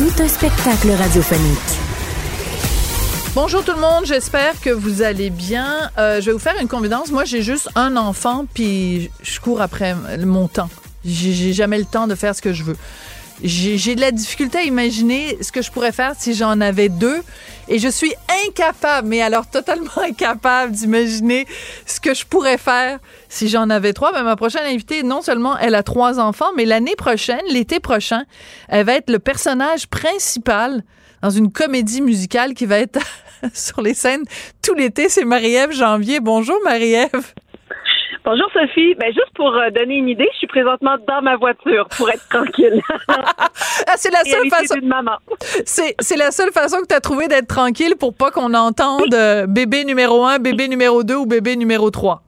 Tout un spectacle radiophonique. Bonjour tout le monde, j'espère que vous allez bien. Euh, je vais vous faire une confidence. Moi, j'ai juste un enfant, puis je cours après mon temps. J'ai jamais le temps de faire ce que je veux. J'ai de la difficulté à imaginer ce que je pourrais faire si j'en avais deux. Et je suis incapable, mais alors totalement incapable d'imaginer ce que je pourrais faire si j'en avais trois. Ben, ma prochaine invitée, non seulement elle a trois enfants, mais l'année prochaine, l'été prochain, elle va être le personnage principal dans une comédie musicale qui va être sur les scènes tout l'été. C'est Marie-Ève Janvier. Bonjour Marie-Ève. Bonjour Sophie. Ben juste pour euh, donner une idée, je suis présentement dans ma voiture pour être tranquille. ah, c'est la seule façon. maman. C'est c'est la seule façon que tu as trouvé d'être tranquille pour pas qu'on entende euh, bébé numéro 1, bébé numéro 2 ou bébé numéro 3.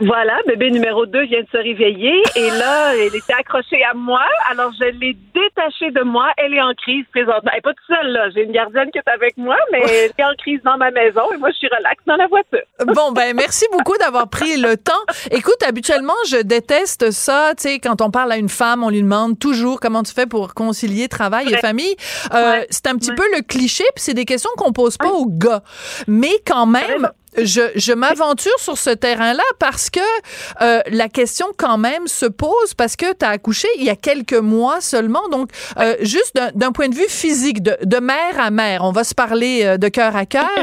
Voilà, bébé numéro 2 vient de se réveiller et là, elle était accrochée à moi. Alors, je l'ai détachée de moi. Elle est en crise présentement. Elle n'est pas toute seule, là. J'ai une gardienne qui est avec moi, mais elle est en crise dans ma maison et moi, je suis relax dans la voiture. Bon, ben, merci beaucoup d'avoir pris le temps. Écoute, habituellement, je déteste ça. Tu sais, quand on parle à une femme, on lui demande toujours comment tu fais pour concilier travail et famille. Euh, C'est un petit peu le cliché, puis c'est des questions qu'on pose pas aux gars. Mais quand même, je, je m'aventure sur ce terrain-là parce que euh, la question quand même se pose parce que tu as accouché il y a quelques mois seulement. Donc, euh, juste d'un point de vue physique, de, de, mère à mère, on va se parler euh, de cœur à cœur.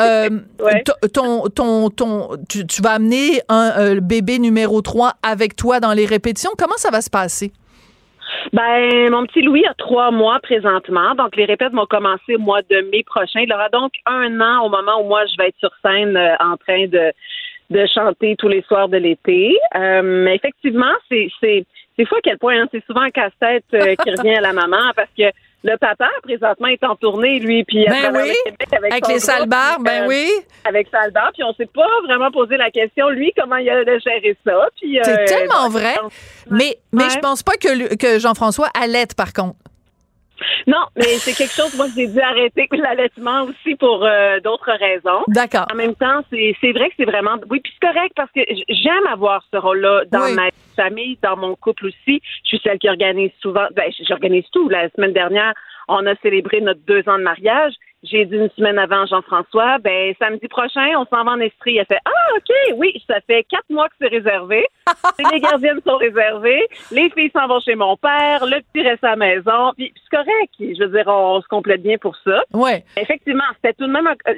Euh, ouais. ton, ton, ton, tu, tu vas amener un bébé numéro 3 avec toi dans les répétitions. Comment ça va se passer? Ben, mon petit Louis a trois mois présentement. Donc, les répètes vont commencer au mois de mai prochain. Il aura donc un an au moment où moi, je vais être sur scène euh, en train de, de chanter tous les soirs de l'été. Euh, effectivement, c'est, c'est, c'est fou à quel point, hein, c'est souvent un casse-tête euh, qui revient à la maman parce que le papa, présentement, est en tournée, lui, puis ben oui, avec, avec les sales ben euh, oui. Avec sale bar, puis on s'est pas vraiment posé la question, lui, comment il a géré ça. Puis, c'est euh, tellement vrai. Mais, mais Ouais. je pense pas que, que Jean-François allait, par contre. Non, mais c'est quelque chose, moi, j'ai dû arrêter l'allaitement aussi pour euh, d'autres raisons. D'accord. En même temps, c'est c'est vrai que c'est vraiment... Oui, puis c'est correct parce que j'aime avoir ce rôle-là dans Oui. ma famille, dans mon couple aussi. Je suis celle qui organise souvent... Ben, j'organise tout. La semaine dernière, on a célébré notre deux ans de mariage. J'ai dit une semaine avant Jean-François, ben samedi prochain, on s'en va en Estrie. Elle fait Ah, OK, oui, ça fait quatre mois que c'est réservé. les gardiennes sont réservées. Les filles s'en vont chez mon père. Le petit reste à la maison. Puis puis c'est correct. Je veux dire, on, se complète bien pour ça. Ouais. Effectivement, c'était tout de même un- euh,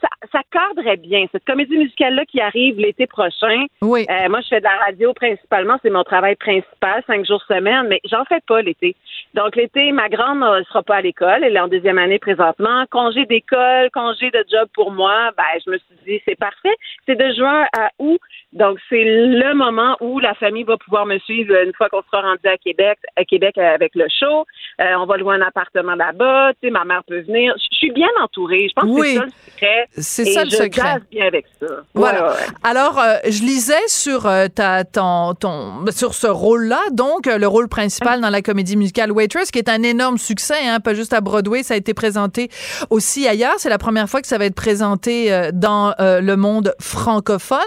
ça, ça cadrait bien. Cette comédie musicale-là qui arrive l'été prochain. Oui. Euh, moi, je fais de la radio principalement, c'est mon travail principal, cinq jours semaine, mais j'en fais pas l'été. Donc l'été, ma grande ne sera pas à l'école, elle est en deuxième année présentement. Congé d'école, congé de job pour moi, ben je me suis dit c'est parfait. C'est de juin à août, donc c'est le moment où la famille va pouvoir me suivre une fois qu'on sera rendu à Québec, à Québec avec le show. Euh, on va louer un appartement là-bas, tu sais, ma mère peut venir. Je je suis bien entourée. Je pense Oui. que c'est ça le secret. C'est ça le je secret. jase bien avec ça. Voilà. Ouais. Alors, euh, je lisais sur euh, ta, ton, ton, sur ce rôle-là, donc le rôle principal dans la comédie musicale Waitress, qui est un énorme succès, hein, pas juste à Broadway, ça a été présenté aussi ailleurs. C'est la première fois que ça va être présenté euh, dans euh, le monde francophone.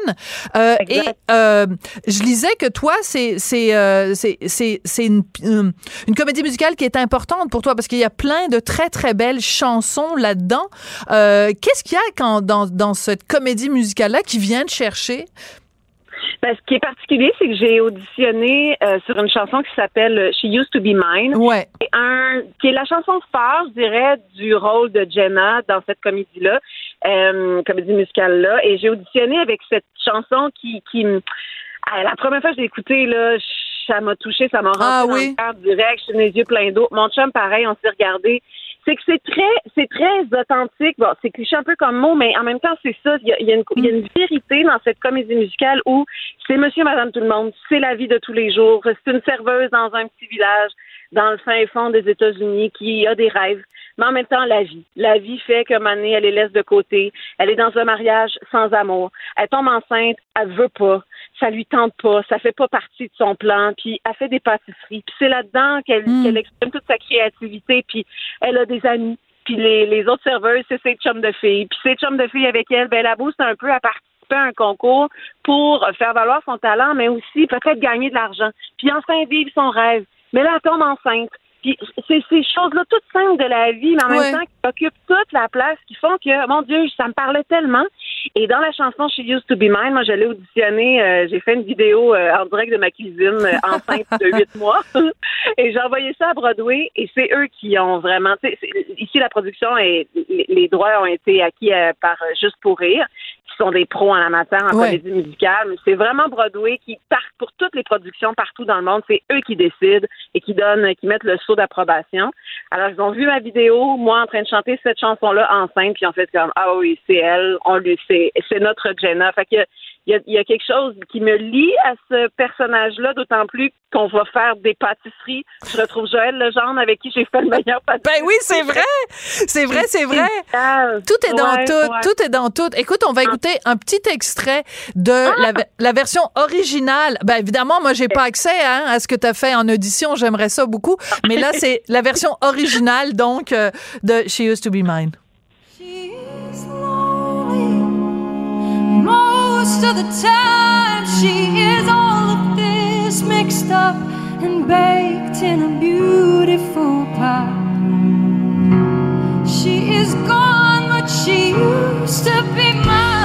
Euh, et je lisais que toi, c'est une, comédie musicale qui est importante pour toi parce qu'il y a plein de très très belles chansons là-dedans. Qu'est-ce qu'il y a quand dans dans cette comédie musicale là qui vient te chercher Ben, ce qui est particulier, c'est que j'ai auditionné euh, sur une chanson qui s'appelle euh, She Used to Be Mine. Ouais. C'est un, qui est la chanson phare, je dirais, du rôle de Jenna dans cette comédie-là, euh, comédie musicale-là. Et j'ai auditionné avec cette chanson qui, qui ah, la première fois que je l'ai écoutée, là, ça m'a touché, ça m'a rentré Ah dans le cœur direct, j'ai les yeux pleins d'eau. Mon chum, pareil, on s'est regardé. C'est que c'est très, c'est très authentique. Bon, c'est cliché un peu comme mot, mais en même temps, c'est ça. Il y a, une, y a une vérité dans cette comédie musicale où c'est monsieur, madame, tout le monde. C'est la vie de tous les jours. C'est une serveuse dans un petit village dans le fin fond des États-Unis qui a des rêves. Mais en même temps, la vie. La vie fait moment donné, elle les laisse de côté. Elle est dans un mariage sans amour. Elle tombe enceinte, elle veut pas. Ça lui tente pas. Ça fait pas partie de son plan. Puis elle fait des pâtisseries. Puis c'est là-dedans qu'elle Mm. qu'elle exprime toute sa créativité. Puis elle a des amis. Puis les, les autres serveuses, c'est ses chums de filles. Puis ses chums de filles avec elle, ben, elle a booste un peu à participer à un concours pour faire valoir son talent, mais aussi peut-être gagner de l'argent. Puis enfin vivre son rêve. Mais là, elle tombe enceinte. Puis c'est ces choses-là toutes simples de la vie, mais en Ouais. même temps qui occupent toute la place, qui font que, mon Dieu, ça me parlait tellement. Et dans la chanson She Used to Be Mine, moi, je l'ai auditionné, euh, j'ai fait une vidéo euh, en direct de ma cuisine, euh, enceinte de huit mois. et j'ai envoyé ça à Broadway, et c'est eux qui ont vraiment, tu sais, c'est- ici, la production et les droits ont été acquis euh, par euh, Juste pour rire, qui sont des pros en la matière, en Ouais. comédie musicale. Mais C'est vraiment Broadway qui part pour toutes les productions partout dans le monde. C'est eux qui décident et qui donnent, qui mettent le saut d'approbation. Alors, ils ont vu ma vidéo, moi en train de chanter cette chanson-là enceinte, puis ont fait comme Ah oui, c'est elle, on lui c'est c'est notre Jenna. Fait que il y a, il y a quelque chose qui me lie à ce personnage-là, d'autant plus qu'on va faire des pâtisseries. Je retrouve Joël Legendre avec qui j'ai fait le meilleur pâtisserie. Ben oui, c'est vrai. C'est vrai, c'est vrai. Ah, Tout est dans ouais, tout, ouais. tout est dans tout. Écoute, on va écouter un petit extrait de la, ve- la version originale. Ben évidemment, moi j'ai pas accès hein, à ce que tu as fait en audition, j'aimerais ça beaucoup, mais là c'est la version originale donc euh, de She Used to Be Mine. Most of the time, she is all of this mixed up and baked in a beautiful pot. She is gone, but she used to be mine.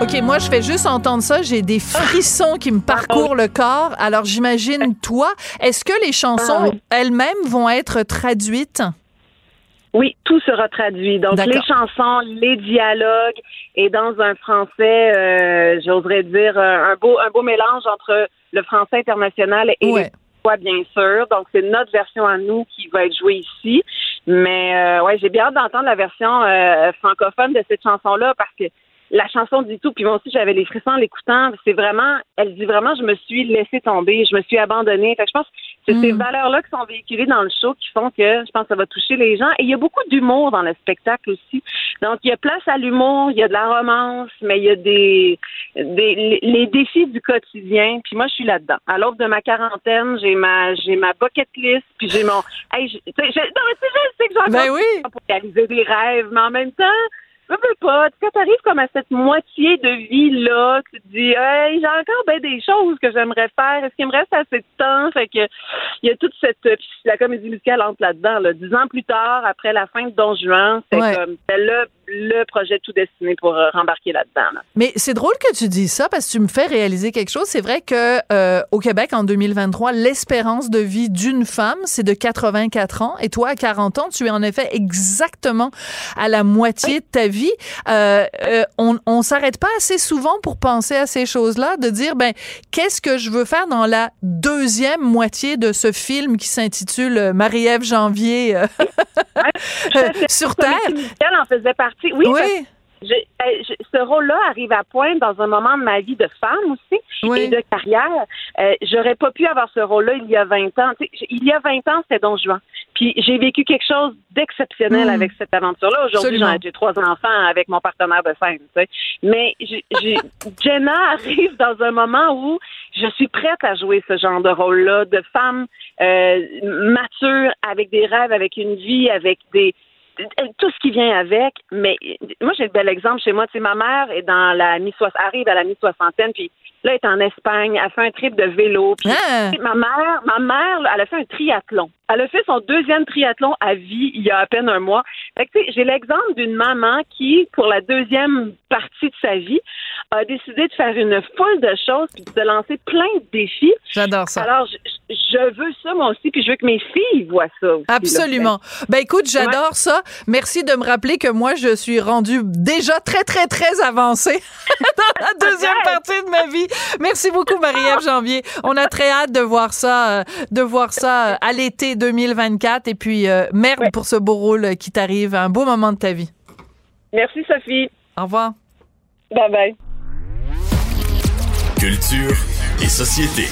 OK, moi je fais juste entendre ça, j'ai des frissons qui me parcourent le corps. Alors j'imagine toi, est-ce que les chansons elles-mêmes vont être traduites? Oui, tout sera traduit. Donc, les chansons, les dialogues, et dans un français, euh, j'oserais dire, euh, un beau, un beau mélange entre le français international et Ouais. les québécois, bien sûr. Donc, c'est notre version à nous qui va être jouée ici. Mais, euh, ouais, j'ai bien hâte d'entendre la version euh, francophone de cette chanson-là parce que la chanson dit tout. Puis moi aussi, j'avais les frissons en l'écoutant. C'est vraiment, elle dit vraiment, je me suis laissée tomber, je me suis abandonnée. Fait que je pense que c'est ces valeurs-là qui sont véhiculées dans le show qui font que je pense que ça va toucher les gens. Et il y a beaucoup d'humour dans le spectacle aussi. Donc, il y a place à l'humour, il y a de la romance, mais il y a des, des les, défis du quotidien. Puis moi, je suis là-dedans. À l'aube de ma quarantaine, j'ai ma j'ai ma bucket list, puis j'ai mon. Hey, je, je- non, mais tu sais, je sais que j'ai Ben oui. pour réaliser des rêves, mais en même temps, je veux pas. Quand t'arrives comme à cette moitié de vie-là, tu te dis, hey, j'ai encore ben des choses que j'aimerais faire. Est-ce qu'il me reste assez de temps? Fait que, il y a toute cette, puis la comédie musicale entre là-dedans, là. Dix ans plus tard, après la fin de Don Juan, c'est Ouais. comme, c'est le, projet tout destiné pour euh, rembarquer là-dedans, là. Mais c'est drôle que tu dis ça parce que tu me fais réaliser quelque chose. C'est vrai que euh, au Québec en 2023, l'espérance de vie d'une femme, c'est de 84 ans et toi à 40 ans, tu es en effet exactement à la moitié de ta vie. Euh, euh, on on s'arrête pas assez souvent pour penser à ces choses-là, de dire ben qu'est-ce que je veux faire dans la deuxième moitié de ce film qui s'intitule euh, Marie-Ève Janvier euh, sur Terre. en faisait partie. Oui, Oui. je- je- ce rôle-là arrive à point dans un moment de ma vie de femme aussi Oui. et de carrière. Euh, J'aurais pas pu avoir ce rôle-là il y a 20 ans. Tu sais, j- il y a 20 ans, c'était Don Juan. Puis j'ai vécu quelque chose d'exceptionnel Mm. avec cette aventure-là. Aujourd'hui, j'ai trois enfants avec mon partenaire de scène. tu sais. Mais Jenna arrive dans un moment où je suis prête à jouer ce genre de rôle-là, de femme euh, mature, avec des rêves, avec une vie, avec des tout ce qui vient avec. Mais moi, j'ai le bel exemple chez moi. Tu sais, ma mère est dans la mi arrive à la mi-soixantaine, puis là, elle est en Espagne, elle fait un trip de vélo. Puis Ah! ma mère, ma mère, elle a fait un triathlon. Elle a fait son deuxième triathlon à vie il y a à peine un mois. Fait que, tu sais, j'ai l'exemple d'une maman qui, pour la deuxième partie de sa vie, a décidé de faire une foule de choses puis de lancer plein de défis. J'adore ça. Alors, je, je veux ça moi aussi, puis je veux que mes filles voient ça. aussi, là. Absolument. Ben écoute, j'adore ça. Merci de me rappeler que moi, je suis rendue déjà très, très, très avancée dans la deuxième partie de ma vie. Merci beaucoup, Marie-Ève Janvier. On a très hâte de voir ça, euh, de voir ça euh, à l'été 2024. Et puis, euh, merde pour ce beau rôle qui t'arrive. Un beau moment de ta vie. Merci, Sophie. Au revoir. Bye bye. Culture et société.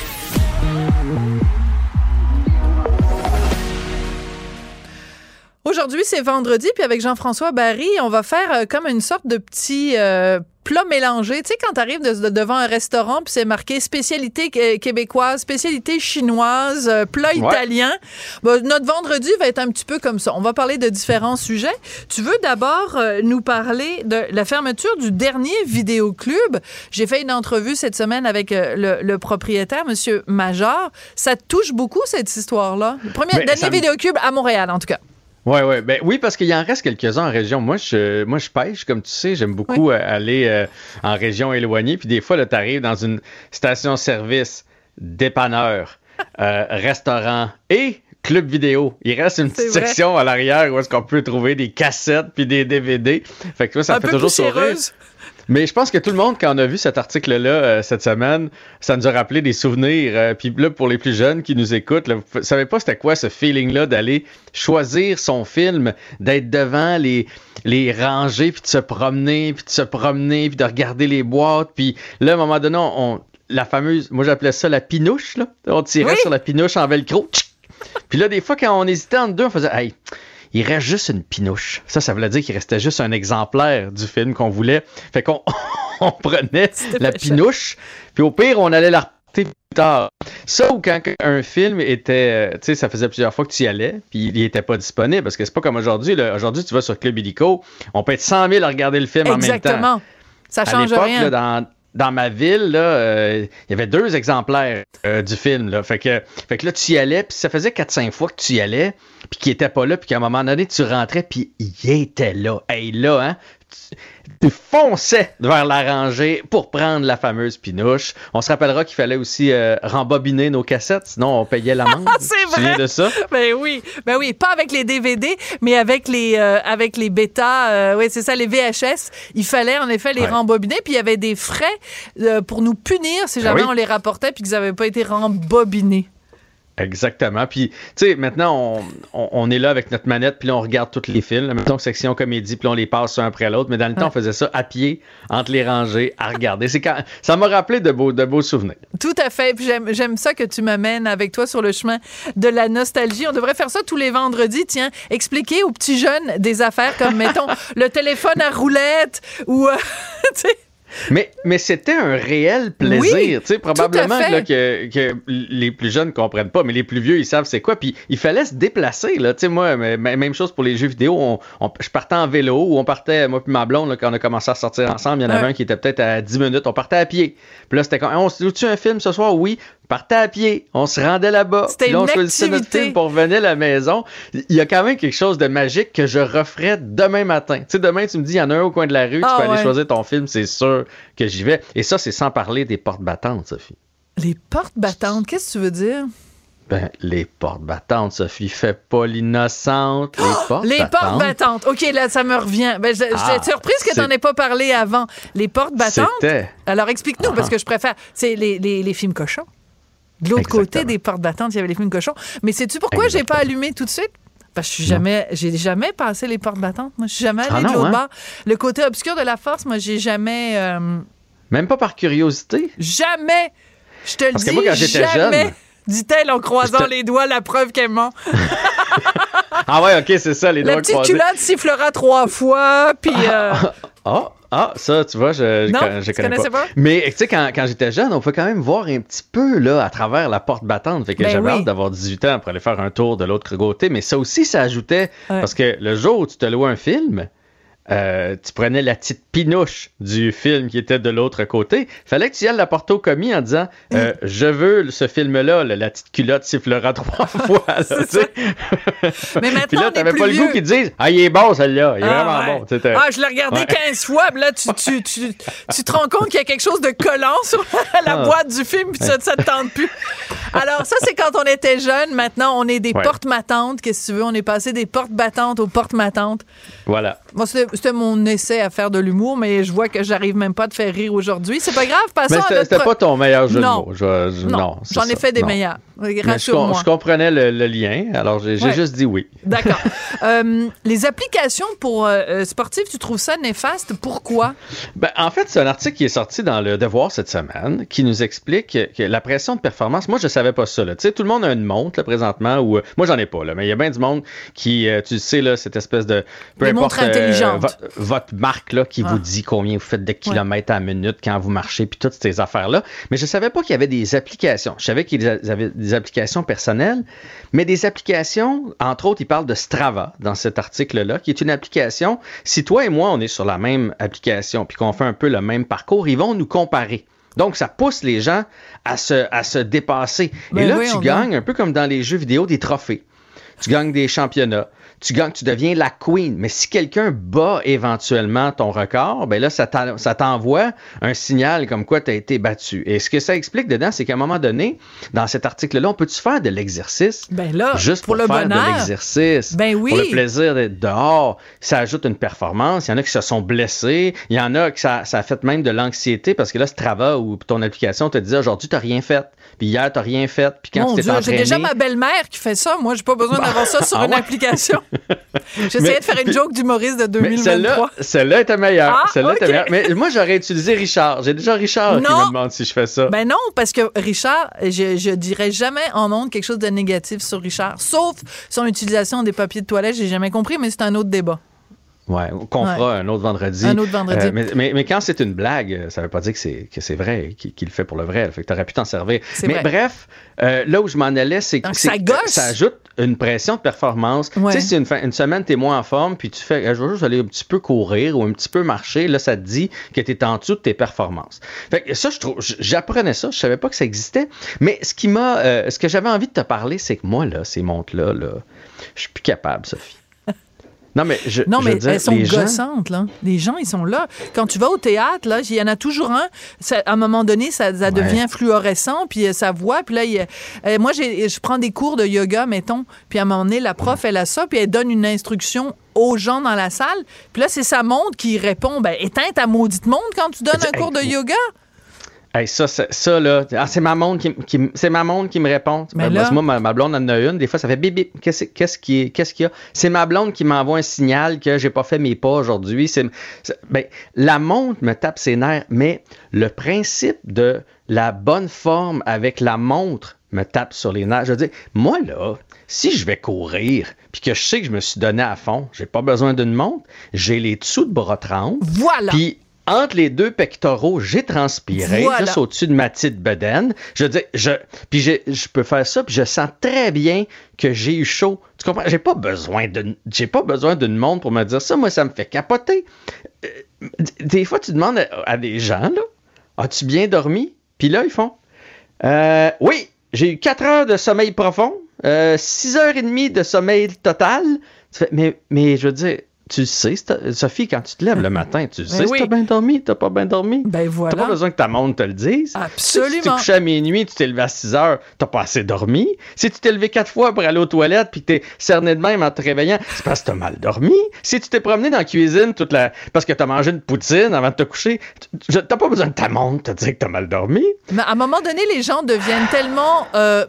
Aujourd'hui, c'est vendredi, puis avec Jean-François Barry, on va faire comme une sorte de petit euh, plat mélangé. Tu sais, quand tu arrives devant un restaurant, puis c'est marqué spécialité qué- québécoise, spécialité chinoise, euh, plat Ouais. italien, ben, notre vendredi va être un petit peu comme ça. On va parler de différents sujets. Tu veux d'abord euh, nous parler de la fermeture du dernier vidéoclub. J'ai fait une entrevue cette semaine avec euh, le, le propriétaire, Monsieur Major. Ça te touche beaucoup, cette histoire-là? Le premier, dernier vidéoclub à Montréal, en tout cas. Ouais, ouais. Ben, oui, parce qu'il en reste quelques-uns en région. Moi, je, moi, je pêche, comme tu sais. J'aime beaucoup euh, aller euh, en région éloignée. Puis des fois, tu arrives dans une station-service, dépanneur, euh, restaurant et club vidéo. Il reste une petite vrai. section à l'arrière où est-ce qu'on peut trouver des cassettes puis des DVD. Fait que toi, ça Un me fait toujours sourire. Mais je pense que tout le monde, quand on a vu cet article-là euh, cette semaine, ça nous a rappelé des souvenirs. Euh, Puis là, pour les plus jeunes qui nous écoutent, là, vous savez pas c'était quoi ce feeling-là d'aller choisir son film, d'être devant les, les rangées, puis de se promener, puis de se promener, puis de regarder les boîtes. Puis là, à un moment donné, on, on- la fameuse, moi j'appelais ça la pinouche, là. On tirait Oui. sur la pinouche en velcro. Puis là, des fois, quand on hésitait entre deux, on faisait, hey, il reste juste une pinouche. Ça, ça voulait dire qu'il restait juste un exemplaire du film qu'on voulait. Fait qu'on on prenait la pinouche, puis au pire, on allait la reporter plus tard. Ça, ou quand un film était, euh, tu sais, ça faisait plusieurs fois que tu y allais, puis il n'était pas disponible, parce que c'est pas comme aujourd'hui. Aujourd'hui, tu vas sur Club Illico, on peut être 100 000 à regarder le film en même temps. Exactement. Ça À change l'époque, rien. là, dans, dans ma ville, là, euh, il y avait deux exemplaires euh, du film. Là. Fait, que, fait que là, tu y allais, puis ça faisait 4-5 fois que tu y allais, puis qu'il était pas là, puis qu'à un moment donné, tu rentrais, puis il était là. Hey, là, hein? Tu fonçais vers la rangée pour prendre la fameuse pinouche. On se rappellera qu'il fallait aussi euh, rembobiner nos cassettes, sinon on payait l'amende. C'est Tu te souviens vrai. de ça? Ben oui, ben oui, pas avec les DVD, mais avec les euh, avec les bêta, euh, oui c'est ça, les VHS. Il fallait en effet les Ouais. rembobiner, puis il y avait des frais euh, pour nous punir si jamais Ah oui. on les rapportait puis qu'ils n'avaient pas été rembobinés. Exactement. Puis, tu sais, maintenant, on, on- on est là avec notre manette, puis là, on regarde tous les films. Mettons section comédie, puis on les passe un après l'autre. Mais dans le temps, on faisait ça à pied, entre les rangées, à regarder. C'est quand... Ça m'a rappelé de beaux, de beaux souvenirs. Tout à fait. Puis j'aime, j'aime ça que tu m'amènes avec toi sur le chemin de la nostalgie. On devrait faire ça tous les vendredis. Tiens, expliquer aux petits jeunes des affaires comme, mettons, le téléphone à roulette ou, euh, tu sais, Mais, mais c'était un réel plaisir. Oui, tu sais, probablement là, que, que les plus jeunes comprennent pas, mais les plus vieux, ils savent c'est quoi. Puis il fallait se déplacer. Là. Tu sais, moi, même chose pour les jeux vidéo. On, on- je partais en vélo ou on partait, moi puis ma blonde, là, quand on a commencé à sortir ensemble, il y en avait Ouais. un qui était peut-être à 10 minutes. On partait à pied. Puis là, c'était comme, on se joue-tu un film ce soir? Oui. Partait à pied. On se rendait là-bas. Puis on choisissait notre film pour revenir à la maison. Il y a quand même quelque chose de magique que je referais demain matin. Tu sais, demain, tu me dis, il y en a un au coin de la rue, Ah tu peux ouais. aller choisir ton film, c'est sûr que j'y vais. Et ça, c'est sans parler des portes battantes, Sophie. les portes battantes. Qu'est-ce que tu veux dire? Ben, les portes battantes, Sophie, fais pas l'innocente. Les portes Les battantes. portes battantes. OK, là, ça me revient. Ben, je- Ah, J'étais surprise que n'en aies pas parlé avant. Les portes battantes? C'était. Alors, explique-nous, Ah. parce que je préfère. C'est les, les, les films cochons. De l'autre côté des portes battantes, il y avait les films cochons. Mais sais-tu pourquoi j'ai pas allumé tout de suite? Parce que je suis jamais, j'ai jamais passé les portes battantes. Moi, je suis jamais Ah allée de l'autre hein? bord. Le côté obscur de la force, moi, j'ai jamais, euh, Même pas par curiosité? jamais, je te le dis, moi, quand j'étais jamais, jeune- dit-elle en croisant les doigts, la preuve qu'elle ment. Ah ouais, ok, c'est ça, les La doigts petite croisés. culotte sifflera trois fois, puis... euh, Ah, ah, ça, tu vois, je, Non, je, connais pas. pas? Mais tu sais, quand, quand j'étais jeune, on peut quand même voir un petit peu là à travers la porte battante. Fait que Ben j'avais oui. hâte d'avoir 18 ans pour aller faire un tour de l'autre côté. Mais ça aussi, ça ajoutait. Ouais. Parce que le jour où tu te louais un film, euh, tu prenais la petite pinouche du film qui était de l'autre côté. Fallait que tu y ailles la porter au commis en disant euh, Je veux ce film-là, là, la petite culotte sifflera trois fois. là. Mais maintenant, Puis là, t'avais pas le goût qu'ils disent Ah, il est bon, celui-là. Il est Ah, vraiment ouais. bon. Ah, je l'ai regardé Ouais. 15 fois, puis là, tu, tu, tu, tu te rends compte qu'il y a quelque chose de collant sur la Ah. boîte du film, puis ça, ça te tente plus. Alors, ça, c'est quand on était jeune. Maintenant, on est des Ouais. portes mattantes. Qu'est-ce que tu veux? On est passé des portes battantes aux portes mattantes. Voilà. Moi, c'était mon essai à faire de l'humour, mais je vois que j'arrive même pas à te faire rire aujourd'hui. C'est pas grave, passons Mais à notre c'était pas ton meilleur jeu Non. de mots. Je- je- Non, j'en ai fait des Non. meilleurs. Je, comprenais le, le lien, alors j'ai Ouais. juste dit oui. D'accord. Euh, les applications pour euh, euh, sportifs, tu trouves ça néfaste? Pourquoi? Ben, en fait, c'est un article qui est sorti dans le Devoir cette semaine qui nous explique que, la pression de performance, moi, je savais pas ça. là. Tu sais, tout le monde a une montre là, présentement, ou moi, j'en ai pas, là, mais il y a bien du monde qui, euh, tu sais, là, cette espèce de. Peu Des importe montres intelligentes. vo- votre marque là, qui Ah. vous dit combien vous faites de kilomètres à la minute quand vous marchez, puis toutes ces affaires-là. Mais je savais pas qu'il y avait des applications. Je savais qu'ils avaient des applications personnelles, mais des applications, entre autres, ils parlent de Strava dans cet article-là, qui est une application. Si toi et moi, on est sur la même application, puis qu'on fait un peu le même parcours, ils vont nous comparer. Donc, ça pousse les gens à se, à se dépasser. Ben et là, oui, on tu gagnes, un peu comme dans les jeux vidéo, des trophées. Tu gagnes des championnats. Tu gagnes, tu deviens la queen. Mais si quelqu'un bat éventuellement ton record, ben là, ça t'en- ça t'envoie un signal comme quoi tu as été battu. Et ce que ça explique dedans, c'est qu'à un moment donné, dans cet article-là, on peut-tu faire de l'exercice? Ben là, Juste pour pour, le faire bonheur. de l'exercice. Ben oui. Pour le plaisir d'être dehors. Ça ajoute une performance. Il y en a qui se sont blessés. Il y en a qui ça, ça a fait même de l'anxiété parce que là, Strava ou ton application te dit aujourd'hui, tu n'as rien fait. Puis hier, tu n'as rien fait. Puis quand tu t'es Dieu, j'ai entraîné. déjà ma belle-mère qui fait ça. Moi, j'ai pas besoin d'avoir ça sur Ah une ouais? application. J'essayais de faire une joke d'humoriste de Mais celle-là, 2023. celle-là était meilleure. Ah, celle-là était ok. meilleure. Mais moi, j'aurais utilisé Richard. J'ai déjà Richard qui me demande si je fais ça. Ben non, parce que Richard, je, je dirais jamais en ondes quelque chose de négatif sur Richard, sauf son utilisation des papiers de toilette. J'ai jamais compris, mais c'est un autre débat. Ouais, qu'on Ouais. fera un autre vendredi. Un autre vendredi. Euh, mais, mais, mais quand c'est une blague, ça veut pas dire que c'est, que c'est vrai, qu'il, le fait pour le vrai. Fait que t'aurais pu t'en servir. C'est Mais vrai. bref, euh, là où je m'en allais, c'est que ça ajoute une pression de performance. Ouais. Tu sais, si une, une semaine, t'es moins en forme, puis tu fais, euh, je veux juste aller un petit peu courir ou un petit peu marcher, là, ça te dit que t'es en dessous de tes performances. Fait que ça, je trouve, j'apprenais ça, je savais pas que ça existait. Mais ce qui m'a, euh, ce que j'avais envie de te parler, c'est que moi, là, ces montres-là, là, je suis plus capable, Sophie. Non, mais je, Non, je mais veux dire, elles sont les gens- gossantes, là. Les gens, ils sont là. Quand tu vas au théâtre, là, il y en a toujours un. Ça- à un moment donné, ça, ça devient fluorescent, puis euh, ça voit. Puis là, il euh, moi, je prends des cours de yoga, mettons. Puis à un moment donné, la prof, elle a ça, puis elle donne une instruction aux gens dans la salle. Puis là, c'est sa montre qui répond, ben, éteins ta maudite montre quand tu donnes un cours de yoga. Hey, ça, c'est- ça, là, ah, c'est ma montre qui, m- qui m- c'est ma montre qui me répond. Mais Ben, là- moi, ma, ma blonde en a une. Des fois, ça fait bip bip. Qu'est-ce qu'est-ce qui qu'est-ce qu'il y a? C'est ma blonde qui m'envoie un signal que j'ai pas fait mes pas aujourd'hui. C'est, c'est- ben, la montre me tape ses nerfs, mais le principe de la bonne forme avec la montre me tape sur les nerfs. Je veux dire, moi, là, si je vais courir, puis que je sais que je me suis donné à fond, j'ai pas besoin d'une montre, j'ai les dessous de bras trempes. Voilà. Puis entre les deux pectoraux, j'ai transpiré, Voilà. juste au-dessus de ma petite bedaine. Je veux dire, je, puis je peux faire ça, puis je sens très bien que j'ai eu chaud. Tu comprends? J'ai pas besoin d'une, j'ai pas besoin d'une montre pour me dire ça. Moi, ça me fait capoter. Euh, des fois, tu demandes à, à des gens, là, as-tu bien dormi? Puis là, ils font, Euh, oui, j'ai eu 4 heures de sommeil profond, euh, 6 heures et demie de sommeil total. Tu fais, mais, mais je veux dire, tu le sais, Sophie, quand tu te lèves le matin, tu le sais oui. si t'as bien dormi, t'as pas bien dormi. Ben T'as voilà. pas besoin que ta montre te le dise. Si tu Absolument. couché à minuit, tu t'es levé à 6 heures, t'as pas assez dormi. Si tu t'es levé quatre fois pour aller aux toilettes puis que t'es cerné de même en te réveillant, c'est parce que t'as mal dormi. Si tu t'es promené dans la cuisine toute la... parce que t'as mangé une poutine avant de te coucher, t'as pas besoin de ta montre te dire que t'as mal dormi. Mais à un moment donné, les gens deviennent tellement euh,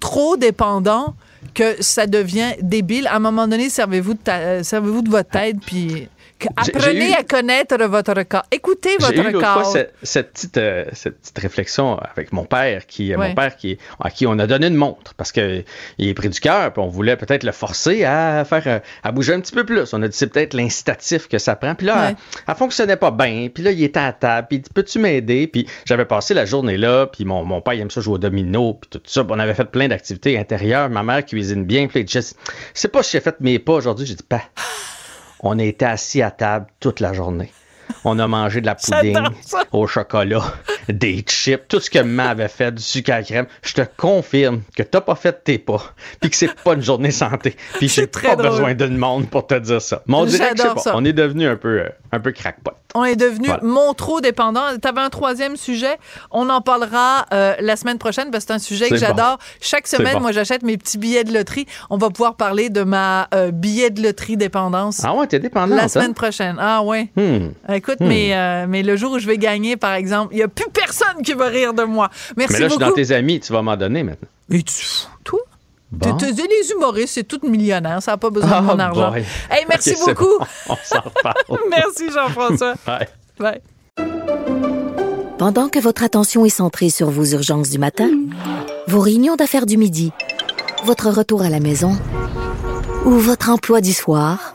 trop dépendants que ça devient débile. À un moment donné, servez-vous de, ta- euh, servez-vous de votre tête, puis Apprenez eu- à connaître votre corps. Écoutez eu votre fois corps. cette, cette petite, euh, cette petite réflexion avec mon père, qui, euh, Ouais. mon père qui, à qui on a donné une montre parce que il est pris du cœur, puis on voulait peut-être le forcer à faire, euh, à bouger un petit peu plus. On a dit c'est peut-être l'incitatif que ça prend. Puis là, Ouais. elle, elle fonctionnait pas bien. Puis là, il était à table. Puis il dit peux-tu m'aider? Puis j'avais passé la journée là. Puis mon, mon père il aime ça jouer au domino. Puis tout ça. Puis on avait fait plein d'activités intérieures. Ma mère cuisine bien. Puis je sais pas si j'ai fait mes pas aujourd'hui. J'ai dit pas. On a été assis à table toute la journée. On a mangé de la pouding au chocolat, des chips, tout ce que maman avait fait, du sucre à la crème. Je te confirme que t'as pas fait tes pas, puis que c'est pas une journée santé, puis j'ai très pas drôle. besoin d'une monde pour te dire ça. Mais on dirait que je sais J'adore pas, ça. on est devenu un peu, euh, un peu crackpot. On est devenu Voilà. mon trop dépendant. Tu avais un troisième sujet. On en parlera euh, la semaine prochaine parce que c'est un sujet que bon. j'adore. Chaque semaine, bon. moi, j'achète mes petits billets de loterie. On va pouvoir parler de ma euh, billet de loterie dépendance. Ah ouais, t'es dépendante, La hein? semaine prochaine. Ah ouais. Hmm. Écoute, Hmm. mais, euh, mais le jour où je vais gagner, par exemple, il n'y a plus personne qui va rire de moi. Merci Mais là, je suis beaucoup. dans tes amis, tu vas m'en donner maintenant. Mais tu fous, toi? Bon. T'es- Les humoristes, c'est tout millionnaire. Ça n'a pas besoin de Ah, mon argent. boy. Hey, merci beaucoup. bon. On s'en reparle. merci, Jean-François. Ouais. Bye. Pendant que votre attention est centrée sur vos urgences du matin, vos réunions d'affaires du midi, votre retour à la maison ou votre emploi du soir,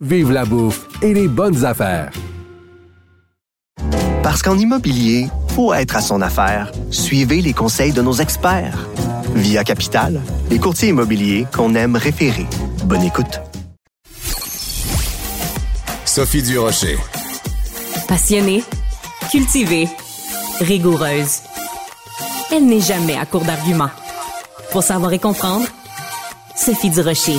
vive la bouffe et les bonnes affaires. Parce qu'en immobilier, pour être à son affaire, suivez les conseils de nos experts. Via Capital, les courtiers immobiliers qu'on aime référer. Bonne écoute. Sophie Durocher. Passionnée, cultivée, rigoureuse. Elle n'est jamais à court d'arguments. Pour savoir et comprendre, Sophie Durocher.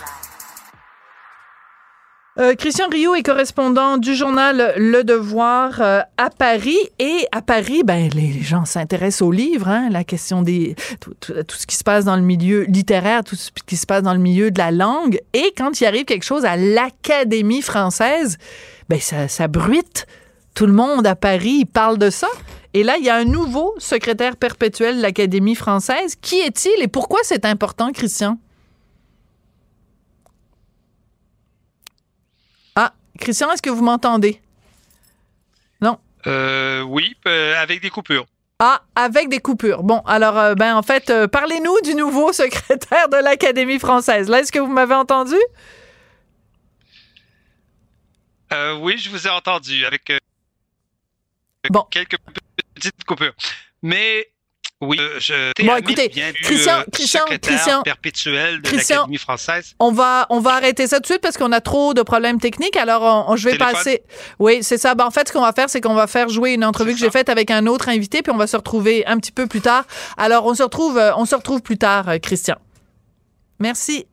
Euh, Christian Rio est correspondant du journal Le Devoir euh, à Paris. Et à Paris, ben, les, gens s'intéressent aux livres, hein, la question des. Tout, ce qui se passe dans le milieu littéraire, tout ce qui se passe dans le milieu de la langue. Et quand il arrive quelque chose à l'Académie française, ben, ça, bruite. Tout le monde à Paris parle de ça. Et là, il y a un nouveau secrétaire perpétuel de l'Académie française. Qui est-il et pourquoi c'est important, Christian? Ah, Christian, est-ce que vous m'entendez? Non? Euh, oui, euh, avec des coupures. Ah, avec des coupures. Bon, alors, euh, ben, en fait, euh, parlez-nous du nouveau secrétaire de l'Académie française. Là, est-ce que vous m'avez entendu? Euh, oui, je vous ai entendu avec Bon. quelques petites coupures. Mais oui, euh, je Bon, écoutez, bien Christian, euh, Christian, Christian, perpétuel de l'Académie française. On va, on va arrêter ça tout de suite parce qu'on a trop de problèmes techniques. Alors, on, on- je vais Téléphone? passer. Oui, c'est ça. Ben, en fait, ce qu'on va faire, c'est qu'on va faire jouer une entrevue que j'ai faite avec un autre invité, puis on va se retrouver un petit peu plus tard. Alors, on se retrouve, euh, on se retrouve plus tard, Christian. Merci.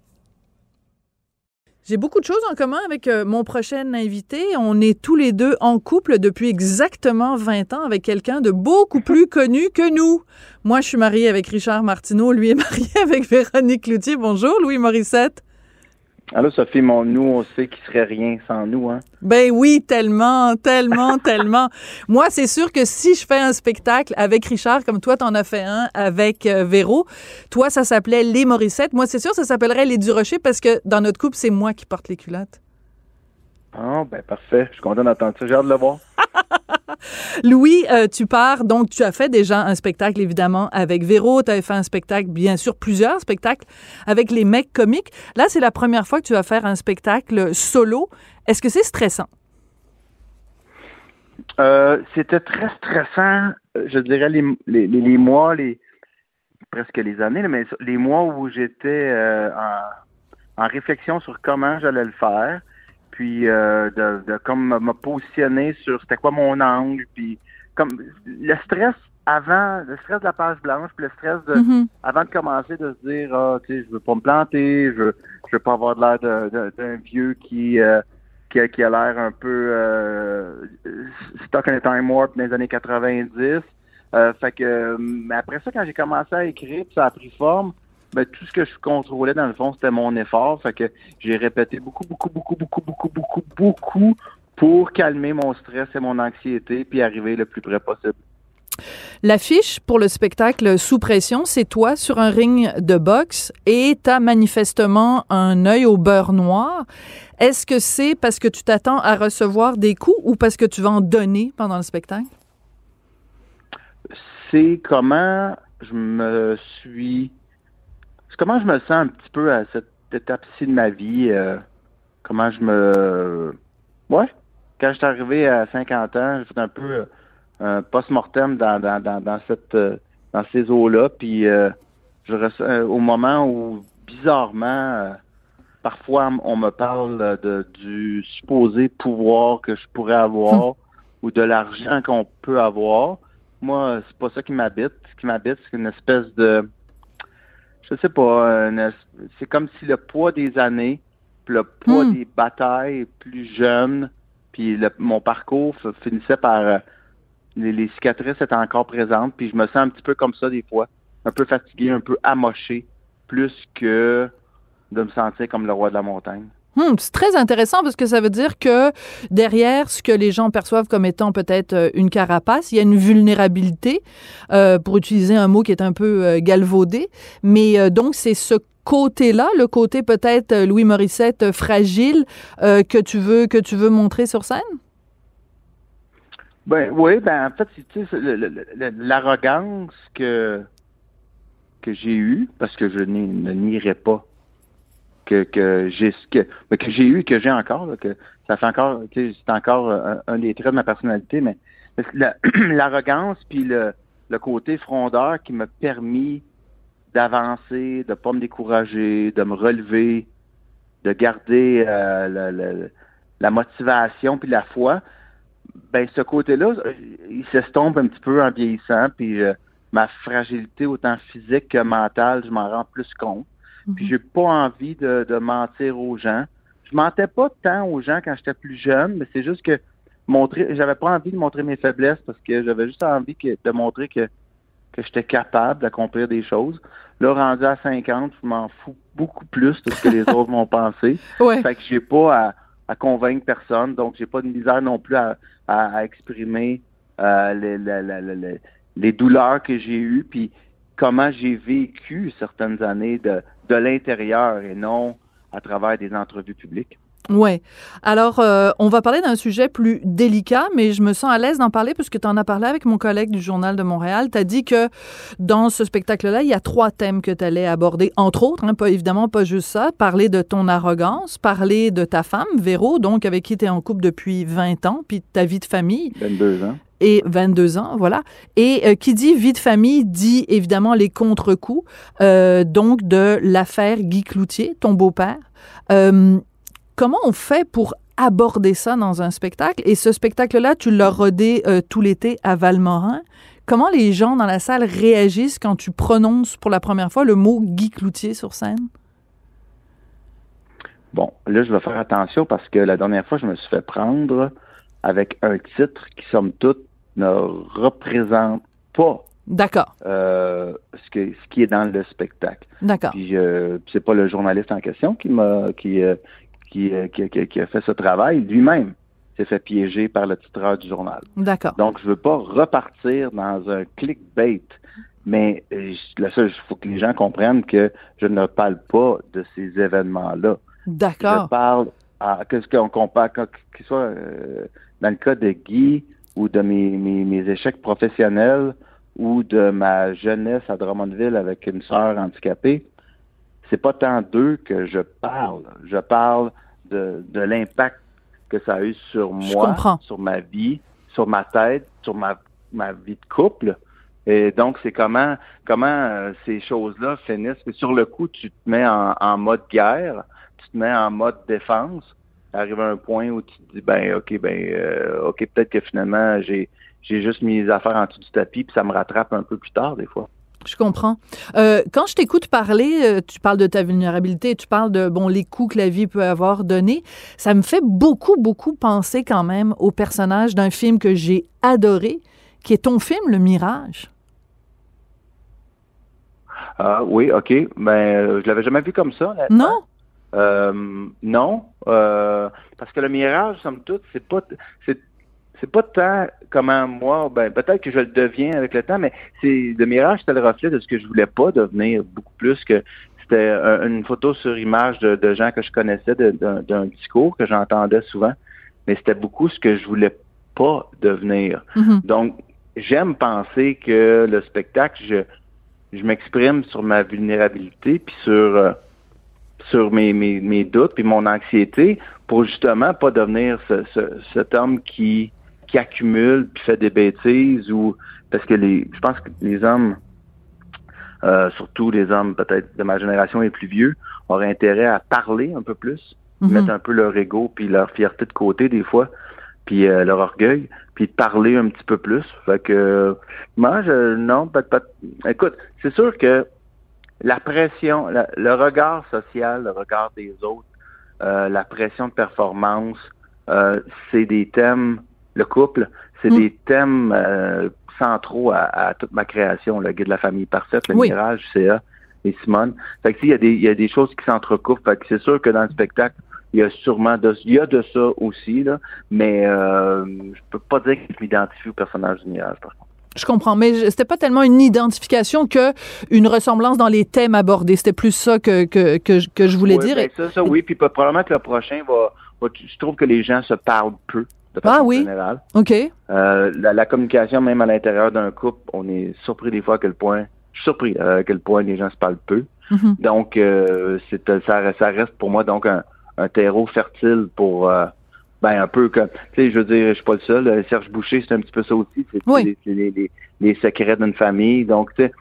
J'ai beaucoup de choses en commun avec euh, mon prochain invité. On est tous les deux en couple depuis exactement 20 ans avec quelqu'un de beaucoup plus connu que nous. Moi, je suis mariée avec Richard Martineau. Lui est marié avec Véronique Cloutier. Bonjour, Louis Morissette. Allô, Sophie, mon nous, on sait qu'il serait rien sans nous, hein? Ben oui, tellement, tellement, tellement. Moi, c'est sûr que si je fais un spectacle avec Richard, comme toi, t'en as fait un avec euh, Véro, toi, ça s'appelait Les Morissettes. Moi, c'est sûr, ça s'appellerait Les Durocher parce que dans notre couple, c'est moi qui porte les culottes. Ah, ben parfait. Je suis content d'entendre ça. J'ai hâte de le voir. Louis, euh, tu pars, donc tu as fait déjà un spectacle, évidemment, avec Véro. Tu avais fait un spectacle, bien sûr, plusieurs spectacles avec les mecs comiques. Là, c'est la première fois que tu vas faire un spectacle solo. Est-ce que c'est stressant? Euh, C'était très stressant, euh, je dirais, les, les, mois, les presque les années, mais les mois où j'étais euh, en réflexion sur comment j'allais le faire, puis euh, de, de comme me positionner sur c'était quoi mon angle, puis comme le stress avant, le stress de la page blanche, puis le stress de Mhm. avant de commencer de se dire ah tu sais je veux pas me planter, je veux, je veux pas avoir de l'air d'un vieux qui euh, qui, a- qui a l'air un peu euh, stock in a time warp dans les années 90. Euh, fait que mais après ça quand j'ai commencé à écrire, puis ça a pris forme, ben, tout ce que je contrôlais dans le fond c'était mon effort. Fait que j'ai répété beaucoup beaucoup beaucoup beaucoup beaucoup beaucoup beaucoup pour calmer mon stress et mon anxiété puis arriver le plus près possible. L'affiche pour le spectacle Sous pression, c'est toi sur un ring de boxe et t'as manifestement un œil au beurre noir. Est-ce que c'est parce que tu t'attends à recevoir des coups ou parce que tu vas en donner pendant le spectacle? c'est comment je me suis. Comment je me sens un petit peu à cette étape-ci de ma vie. euh, comment je me. Ouais. Quand je suis arrivé à 50 ans, j'ai fait un peu euh, un post-mortem dans, dans, dans, dans, cette, euh, dans ces eaux-là. Puis euh, je ressens- euh, au moment où, bizarrement, euh, parfois on me parle de, du supposé pouvoir que je pourrais avoir ou de l'argent qu'on peut avoir. Moi, c'est pas ça qui m'habite. Ce qui m'habite, c'est une espèce de, je sais pas, es- c'est comme si le poids des années, puis le poids Hmm. des batailles plus jeunes, puis le- mon parcours finissait par euh, les, les cicatrices étaient encore présentes, puis je me sens un petit peu comme ça des fois, un peu fatigué, un peu amoché, plus que de me sentir comme le roi de la montagne. Hmm, c'est très intéressant parce que ça veut dire que derrière ce que les gens perçoivent comme étant peut-être euh, une carapace, il y a une vulnérabilité, euh, pour utiliser un mot qui est un peu euh, galvaudé. Mais donc, c'est ce côté-là, le côté peut-être Louis Morissette fragile que tu veux que tu veux montrer sur scène? Ben oui, ben en fait, c'est- l'arrogance que que j'ai eue, parce que je ne nierai pas que que j'ai que que j'ai eu, que j'ai encore, là, que ça fait encore, c'est encore euh, un, des traits de ma personnalité, mais la- l'arrogance puis le le côté frondeur qui m'a permis d'avancer, de pas me décourager, de me relever, de garder euh, le- le- la motivation puis la foi ben ce côté-là, il s'estompe un petit peu en vieillissant, puis euh, ma fragilité autant physique que mentale, je m'en rends plus compte. Puis j'ai pas envie de, de mentir aux gens. Je mentais pas tant aux gens quand j'étais plus jeune, mais c'est juste que montrer, j'avais pas envie de montrer mes faiblesses parce que j'avais juste envie que- de montrer que que j'étais capable d'accomplir des choses. Là, rendu à 50, je m'en fous beaucoup plus de ce que les autres vont penser. Ouais. Fait que j'ai pas à, à convaincre personne, donc j'ai pas de misère non plus à, à, à exprimer euh, les, les, les, les- les douleurs que j'ai eues, puis comment j'ai vécu certaines années de, de l'intérieur et non à travers des entrevues publiques. Ouais. Alors, euh, on va parler d'un sujet plus délicat, mais je me sens à l'aise d'en parler puisque tu en as parlé avec mon collègue du Journal de Montréal. Tu as dit que dans ce spectacle-là, il y a trois thèmes que tu allais aborder, entre autres, hein, pas évidemment pas juste ça, parler de ton arrogance, parler de ta femme, Véro, donc avec qui tu es en couple depuis 20 ans, puis de ta vie de famille 22 ans. Et 22 ans, voilà. Et euh, qui dit vie de famille dit évidemment les contre-coups, euh, donc de l'affaire Guy Cloutier, ton beau-père. Euh, comment on fait pour aborder ça dans un spectacle? Et ce spectacle-là, tu l'as rodé tout l'été à Valmorin. Comment les gens dans la salle réagissent quand tu prononces pour la première fois le mot Guy Cloutier sur scène? Bon, là, je vais faire attention parce que la dernière fois, je me suis fait prendre avec un titre qui, somme toute, ne représente pas D'accord, euh, ce, que, ce qui est dans le spectacle. d'accord. Puis euh, c'est pas le journaliste en question qui m'a qui, euh, qui, euh, qui, qui- a fait ce travail. Lui-même s'est fait piéger par le titreur du journal. D'accord. Donc, je veux pas repartir dans un clickbait. Mais euh, le seul, il faut que les gens comprennent que je ne parle pas de ces événements-là. Je D'accord. parle à qu'est-ce qu'on compare, qu'il soit euh, dans le cas de Guy ou de mes, mes, mes échecs professionnels ou de ma jeunesse à Drummondville avec une sœur handicapée, c'est pas tant d'eux que je parle. Je parle de, de l'impact que ça a eu sur moi, sur ma vie, sur ma tête, sur ma, ma vie de couple. Et donc, c'est comment comment euh, ces choses-là finissent. Sur le coup, tu te mets en, en mode guerre, tu te mets en mode défense, arrive à un point où tu te dis, ben, OK, ben, euh, OK, peut-être que finalement, j'ai, j'ai juste mis les affaires en dessous du tapis, puis ça me rattrape un peu plus tard, des fois. Je comprends. Euh, quand je t'écoute parler, euh, tu parles de ta vulnérabilité, tu parles de bon les coups que la vie peut avoir donnés. Ça me fait beaucoup, beaucoup penser quand même au personnage d'un film que j'ai adoré, qui est ton film Le Mirage. Ah oui, OK. Ben, je l'avais jamais vu comme ça. Non? Euh, non, euh, parce que le mirage, somme toute, c'est pas, c'est, c'est pas tant comment moi, ben peut-être que je le deviens avec le temps, mais c'est le mirage, c'était le reflet de ce que je voulais pas devenir, beaucoup plus que c'était un- une photo sur image de, de gens que je connaissais, d'un, discours que j'entendais souvent, mais c'était beaucoup ce que je voulais pas devenir. Mhm. Donc, j'aime penser que le spectacle, je, je m'exprime sur ma vulnérabilité, puis sur euh, sur mes, mes, mes doutes puis mon anxiété pour justement pas devenir ce, ce- cet homme qui qui accumule puis fait des bêtises ou parce que les je pense que les hommes euh, surtout les hommes peut-être de ma génération et plus vieux auraient intérêt à parler un peu plus Mhm. mettre un peu leur ego puis leur fierté de côté des fois puis euh, leur orgueil puis de parler un petit peu plus fait que moi je non pas pas écoute c'est sûr que la pression, la- le regard social, le regard des autres, euh, la pression de performance, euh, c'est des thèmes, le couple, c'est des thèmes euh, centraux à, à toute ma création, le guide de la famille parfaite, le Oui. mirage, CA et Simone. Fait que il y a des, il y a des choses qui s'entrecoupent. Fait que c'est sûr que dans le spectacle, il y a sûrement de, il y a de ça aussi, là, mais euh, je peux pas dire que je m'identifie au personnage du mirage, par contre. Je comprends, mais c'était pas tellement une identification que une ressemblance dans les thèmes abordés. C'était plus ça que, que, que, je- que je voulais dire. ben, ça, ça, oui. Puis probablement que le prochain va, va- Je trouve que les gens se parlent peu, de Ah façon oui? générale. OK. Euh, la, la communication, même à l'intérieur d'un couple, on est surpris des fois à quel point. Je suis surpris euh, à quel point les gens se parlent peu. Mhm. Donc, euh, c'est ça, reste- ça reste pour moi donc un, un terreau fertile pour. euh, ben un peu comme, tu sais, je veux dire, je suis pas le seul. euh, Serge Boucher, c'est un petit peu ça aussi. C'est Oui. les, secrets d'une famille. Donc, tu sais,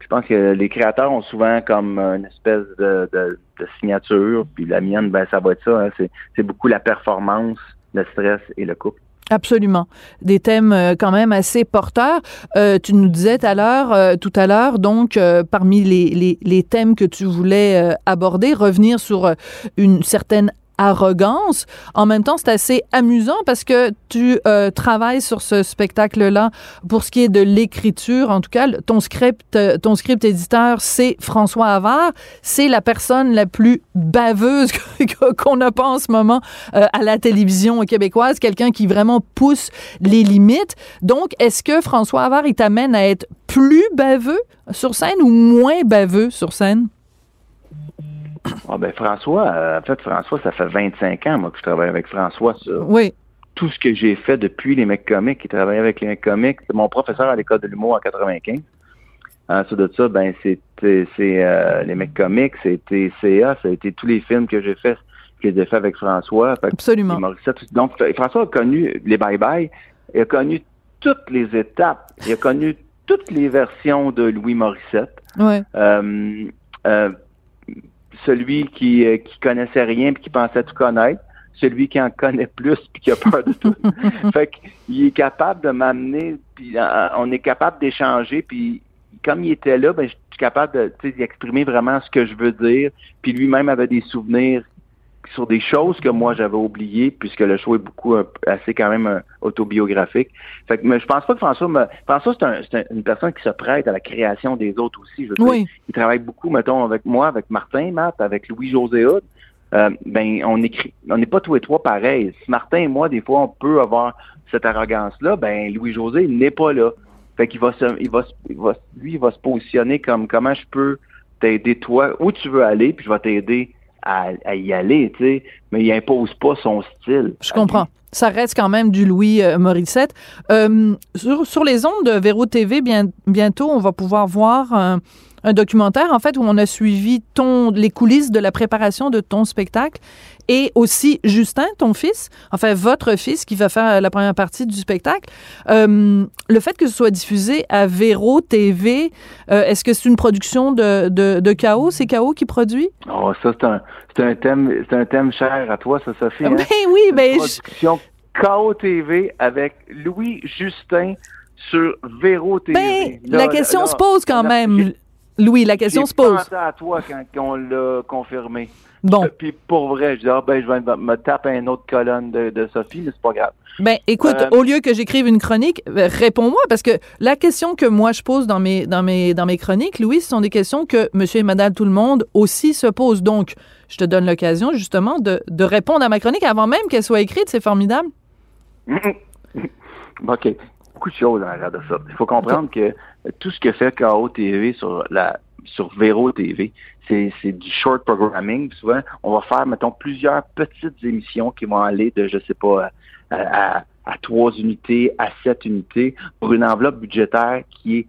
je pense que les créateurs ont souvent comme une espèce de, de, de signature. Puis la mienne, ben ça va être ça. hein, c'est, c'est beaucoup la performance, le stress et le couple. Absolument. Des thèmes euh, quand même assez porteurs. Euh, tu nous disais tout à l'heure, euh, tout à l'heure, donc, euh, parmi les, les, les thèmes que tu voulais aborder, revenir sur une certaine arrogance. En même temps, c'est assez amusant parce que tu euh, travailles sur ce spectacle-là pour ce qui est de l'écriture. En tout cas, ton script, euh, ton script éditeur, c'est François Havard. C'est la personne la plus baveuse qu'on n'a pas en ce moment euh, à la télévision québécoise. Quelqu'un qui vraiment pousse les limites. Donc, est-ce que François Havard, il t'amène à être plus baveux sur scène ou moins baveux sur scène? Ah ben François, euh, en fait, François, ça fait 25 ans, moi, que je travaille avec François sur Oui. tout ce que j'ai fait depuis les mecs comiques. Il travaillait avec les mecs comiques. C'est mon professeur à l'école de l'humour en 95. Ensuite de ça, ben c'était c'est euh, les mecs comiques, c'était CA, ça a été tous les films que j'ai fait, que j'ai fait avec François. Fait Absolument. Donc François a connu les bye bye, il a connu toutes les étapes, il a connu toutes les versions de Louis Morissette. Ouais. Euh, euh, celui qui, euh, qui connaissait rien puis qui pensait tout connaître, celui qui en connaît plus puis qui a peur de tout. fait qu'il est capable de m'amener, puis euh, on est capable d'échanger, puis comme il était là, ben, je suis capable de, tu sais, d'exprimer vraiment ce que je veux dire, puis lui-même avait des souvenirs sur des choses que moi j'avais oubliées, puisque le show est beaucoup euh, assez quand même euh, autobiographique. Fait que mais je pense pas que François me. François, c'est un, c'est un- une personne qui se prête à la création des autres aussi. Je veux dire. Oui. Il travaille beaucoup, mettons, avec moi, avec Martin, Matt, avec Louis-José Hood. Euh, ben, on écrit, on n'est pas tous les trois pareils. Si Martin et moi, des fois, on peut avoir cette arrogance-là, ben, Louis-José, il n'est pas là. Fait qu'il va se, il va, se- il va, lui, il va se positionner comme comment je peux t'aider toi, où tu veux aller, puis je vais t'aider à, à y aller, tu sais. Mais il impose pas son style. Je comprends. Ça reste quand même du Louis euh, Morissette. Euh, sur, sur les ondes de Véro TV, bien, bientôt, on va pouvoir voir un, documentaire, en fait, où on a suivi ton, les coulisses de la préparation de ton spectacle et aussi Justin, ton fils, enfin votre fils qui va faire la première partie du spectacle. Euh, le fait que ce soit diffusé à Véro TV, euh, est-ce que c'est une production de, de, de Chaos? C'est Chaos qui produit? Oh, ça, c'est un, c'est un thème, c'est un thème cher à toi, ça, Sophie. Hein? Ben oui, ben, Une production KO TV avec Louis Justin sur Véro TV. Ben, Là, la question là, se pose quand même. Louis, la question j'ai se pose. pensé à toi quand on l'a confirmé. Bon. Puis pour vrai, je dis, ah, ben, je vais me- taper une autre colonne de, de Sophie, mais c'est pas grave. Ben, écoute, Euh, au lieu que j'écrive une chronique, euh, réponds-moi parce que la question que moi je pose dans mes dans mes dans mes chroniques, Louis, ce sont des questions que Monsieur et Madame tout le monde aussi se posent. Donc, je te donne l'occasion justement de, de répondre à ma chronique avant même qu'elle soit écrite. C'est formidable. OK. Beaucoup de choses arrière de ça. Il faut comprendre que tout ce que fait KO TV sur la sur Véro TV, c'est du short programming. Puis Souvent, on va faire, mettons, plusieurs petites émissions qui vont aller de, je sais pas, à, à, à trois unités, à sept unités, pour une enveloppe budgétaire qui est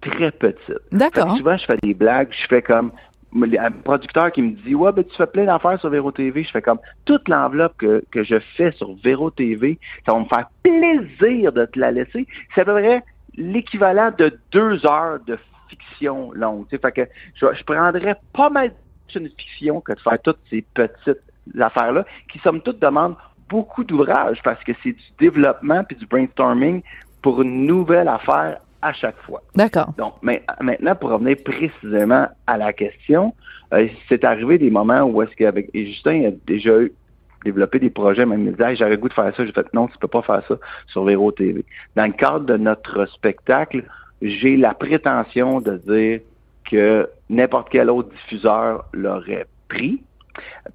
très petite. D'accord. Souvent, je fais des blagues, je fais comme un producteur qui me dit Ouais, ben tu fais plein d'affaires sur Véro TV. Je fais comme toute l'enveloppe que, que je fais sur Véro TV, ça va me faire plaisir de te la laisser. C'est à peu près l'équivalent de deux heures de fiction longue. Tu sais, fait que je, prendrais pas mal une fiction que de faire toutes ces petites affaires-là, qui somme toute demandent beaucoup d'ouvrage parce que c'est du développement puis du brainstorming pour une nouvelle affaire à chaque fois. D'accord. Donc, mais, maintenant, pour revenir précisément à la question, euh, c'est arrivé des moments où est-ce qu'avec et Justin a déjà eu développé des projets, même il me disait j'aurais goût de faire ça. J'ai fait non, tu peux pas faire ça sur Véro TV. Dans le cadre de notre spectacle, j'ai la prétention de dire que n'importe quel autre diffuseur l'aurait pris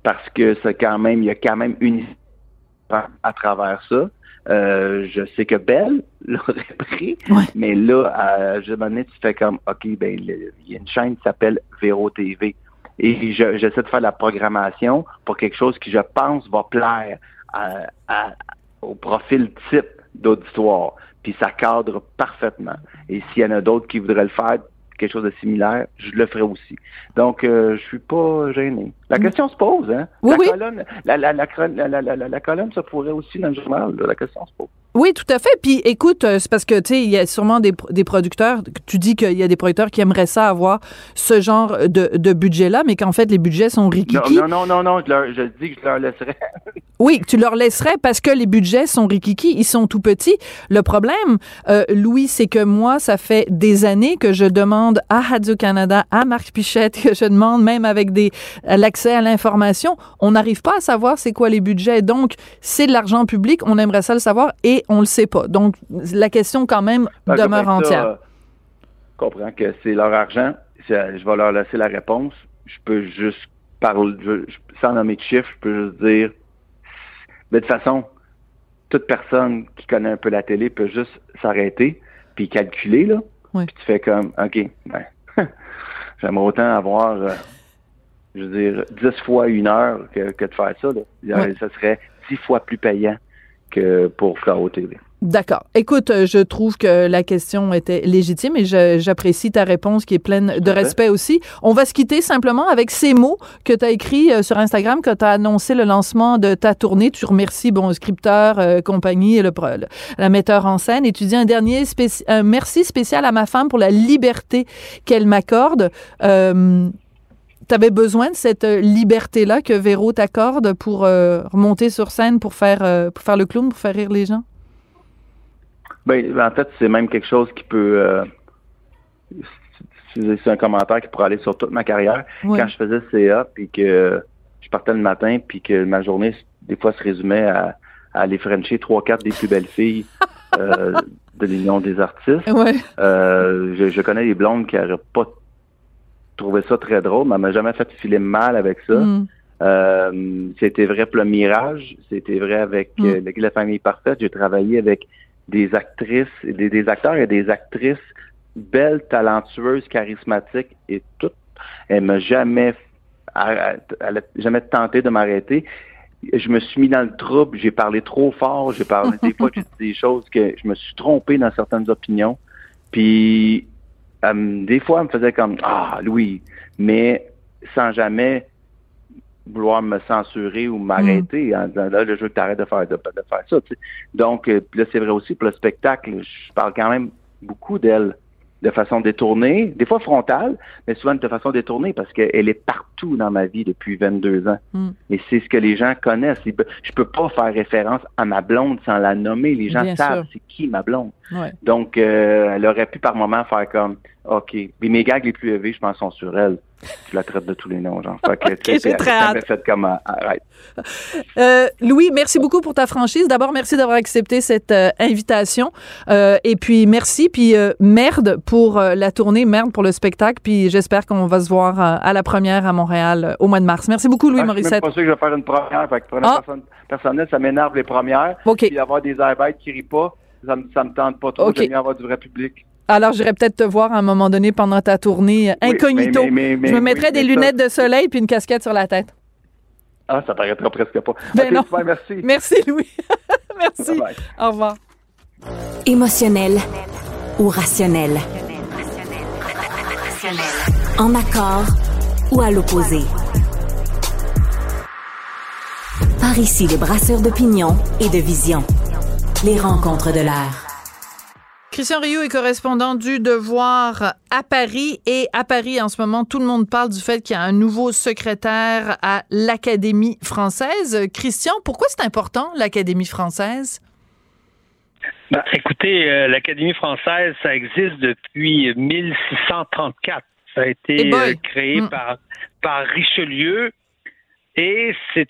parce que c'est quand même, il y a quand même une histoire à travers ça. Euh, je sais que Belle l'aurait pris, mais là, à un moment donné, tu fais comme, OK, ben, il y a une chaîne qui s'appelle Véro TV. Et je- j'essaie de faire de la programmation pour quelque chose qui, je pense, va plaire à- à- au profil type d'auditoire. Puis ça cadre parfaitement. Et s'il y en a d'autres qui voudraient le faire, quelque chose de similaire, je le ferai aussi. Donc, euh, je suis pas gêné. La question se pose, hein? Oui, la, oui. Colonne, la, la, la, colonne se pourrait aussi dans le journal. là. La question se pose. Oui, tout à fait. Puis écoute, euh, c'est parce que tu sais, il y a sûrement des, des producteurs. Tu dis qu'il y a des producteurs qui aimeraient ça avoir ce genre de, de budget-là, mais qu'en fait les budgets sont Non, rikiki. non, non, non, non, je, leur- je dis que je leur laisserai. Oui, que tu leur laisserais parce que les budgets sont rikiki, ils sont tout petits. Le problème, euh, Louis, c'est que moi, ça fait des années que je demande à Radio-Canada, à Marc Pichette, que je demande même avec des l'accès à l'information. On n'arrive pas à savoir c'est quoi les budgets. Donc, c'est de l'argent public, on aimerait ça le savoir et on le sait pas. Donc, la question quand même Ben, demeure ça, entière. euh, Je comprends que c'est leur argent. Je vais leur laisser la réponse. Je peux juste parler, je- sans nommer de chiffres, je peux juste dire. Mais de toute façon, toute personne qui connaît un peu la télé peut juste s'arrêter puis calculer, là. Oui. Puis tu fais comme, OK, ben, j'aimerais autant avoir, euh, je veux dire, dix fois une heure que, que de faire ça, là. Ouais. Ça serait dix fois plus payant que pour Flao TV. D'accord. Écoute, euh, je trouve que la question était légitime et j'apprécie ta réponse qui est pleine de respect aussi. On va se quitter simplement avec ces mots que tu as écrits euh, sur Instagram quand tu as annoncé le lancement de ta tournée. Tu remercies, bon, scripteur, euh, compagnie, le, pro- le- la metteur en scène et tu dis un dernier spéci- un merci spécial à ma femme pour la liberté qu'elle m'accorde. Euh, T'avais besoin de cette euh, liberté-là que Véro t'accorde pour euh, remonter sur scène, pour faire, euh, pour faire le clown, pour faire rire les gens? Ben, en fait, c'est même quelque chose qui peut. euh, c'est un commentaire qui pourrait aller sur toute ma carrière. Ouais. Quand je faisais CA, puis que je partais le matin, puis que ma journée, des fois, se résumait à, à aller frencher trois, quatre des plus belles filles de l'Union des artistes. Ouais. Je, je connais des blondes qui n'auraient pas trouvé ça très drôle, mais elle m'a jamais fait filer mal avec ça. Mm. Euh, c'était vrai pour le Mirage, c'était vrai avec Mm. euh, la famille parfaite. J'ai travaillé avec des actrices, des, des acteurs et des actrices belles, talentueuses, charismatiques et tout. Elle m'a jamais, elle a jamais tenté de m'arrêter. Je me suis mis dans le trouble, j'ai parlé trop fort, j'ai parlé des fois, j'ai dit des choses que je me suis trompé dans certaines opinions. Puis me- des fois, elle me faisait comme Ah, Louis, mais sans jamais vouloir me censurer ou m'arrêter en disant là, le jeu que t'arrêtes de faire, de, de faire ça. tu. Donc, euh, là, c'est vrai aussi pour le spectacle. Je parle quand même beaucoup d'elle de façon détournée, des fois frontale, mais souvent de façon détournée parce qu'elle est partout dans ma vie depuis 22 ans. Mm. Et c'est ce que les gens connaissent. Je peux pas faire référence à ma blonde sans la nommer. Les gens Bien savent c'est qui ma blonde. Ouais. Donc, euh, elle aurait pu par moment faire comme, OK. Mais mes gags les plus élevés, je pense, sont sur elle. Je la traite de tous les noms, genre. Fait que, Ok, tu elle très hâte. fait comme, ah, arrête. Euh, Louis, merci beaucoup pour ta franchise. D'abord, merci d'avoir accepté cette euh, invitation. Euh, et puis, merci. Puis, euh, merde pour euh, la tournée, merde pour le spectacle. Puis, j'espère qu'on va se voir euh, à la première à Montréal euh, au mois de mars. Merci beaucoup, Louis Ah, je suis Morissette. pas sûr que je vais faire une première. Fait que pour Ah. personne personnelle, ça m'énerve les premières. Puis avoir des airbêtes qui rient pas, ça me, ça me tente pas trop. OK. J'aime mieux avoir du vrai public. Alors, j'irai peut-être te voir à un moment donné pendant ta tournée euh, Oui, incognito. mais- mais- mais- Je me oui, mettrai des ça- lunettes de soleil puis une casquette sur la tête. Ah, ça paraîtra presque pas. Ben non. super, merci. Merci, Louis. merci. Au revoir. Émotionnel ou rationnel? En accord ou à l'opposé? Par ici, les brasseurs d'opinion et de vision. Les rencontres de l'air. Christian Rioux est correspondant du Devoir à Paris et à Paris en ce moment tout le monde parle du fait qu'il y a un nouveau secrétaire à l'Académie française. Christian, pourquoi c'est important l'Académie française? Ben, écoutez, euh, l'Académie française, ça existe depuis 1634. Ça a Eh été boy! euh, créé Mm. par, par Richelieu et c'est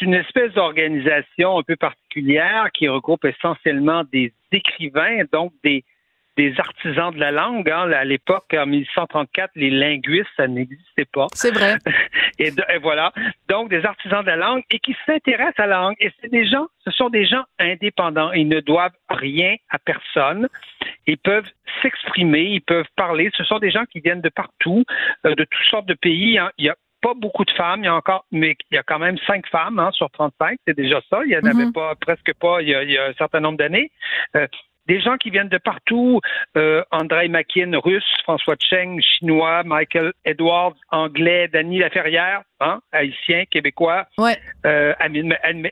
une espèce d'organisation un peu particulière qui regroupe essentiellement des écrivains, donc des, des artisans de la langue. hein. À l'époque, en 1634, les linguistes, ça n'existait pas. C'est vrai. Et, de- et voilà. Donc, des artisans de la langue et qui s'intéressent à la langue. Et c'est des gens, ce sont des gens indépendants. Ils ne doivent rien à personne. Ils peuvent s'exprimer, ils peuvent parler. Ce sont des gens qui viennent de partout, euh, de toutes sortes de pays. hein. Il y a pas beaucoup de femmes, il y a encore, mais il y a quand même cinq femmes hein, sur 35, c'est déjà ça. Il y en avait Mhm. pas, presque pas, il y a, il y a un certain nombre d'années. Euh, des gens qui viennent de partout, euh, André Makin, russe, François Cheng, chinois, Michael Edwards, anglais, Danny Laferrière, hein, haïtien, québécois, Ouais. euh,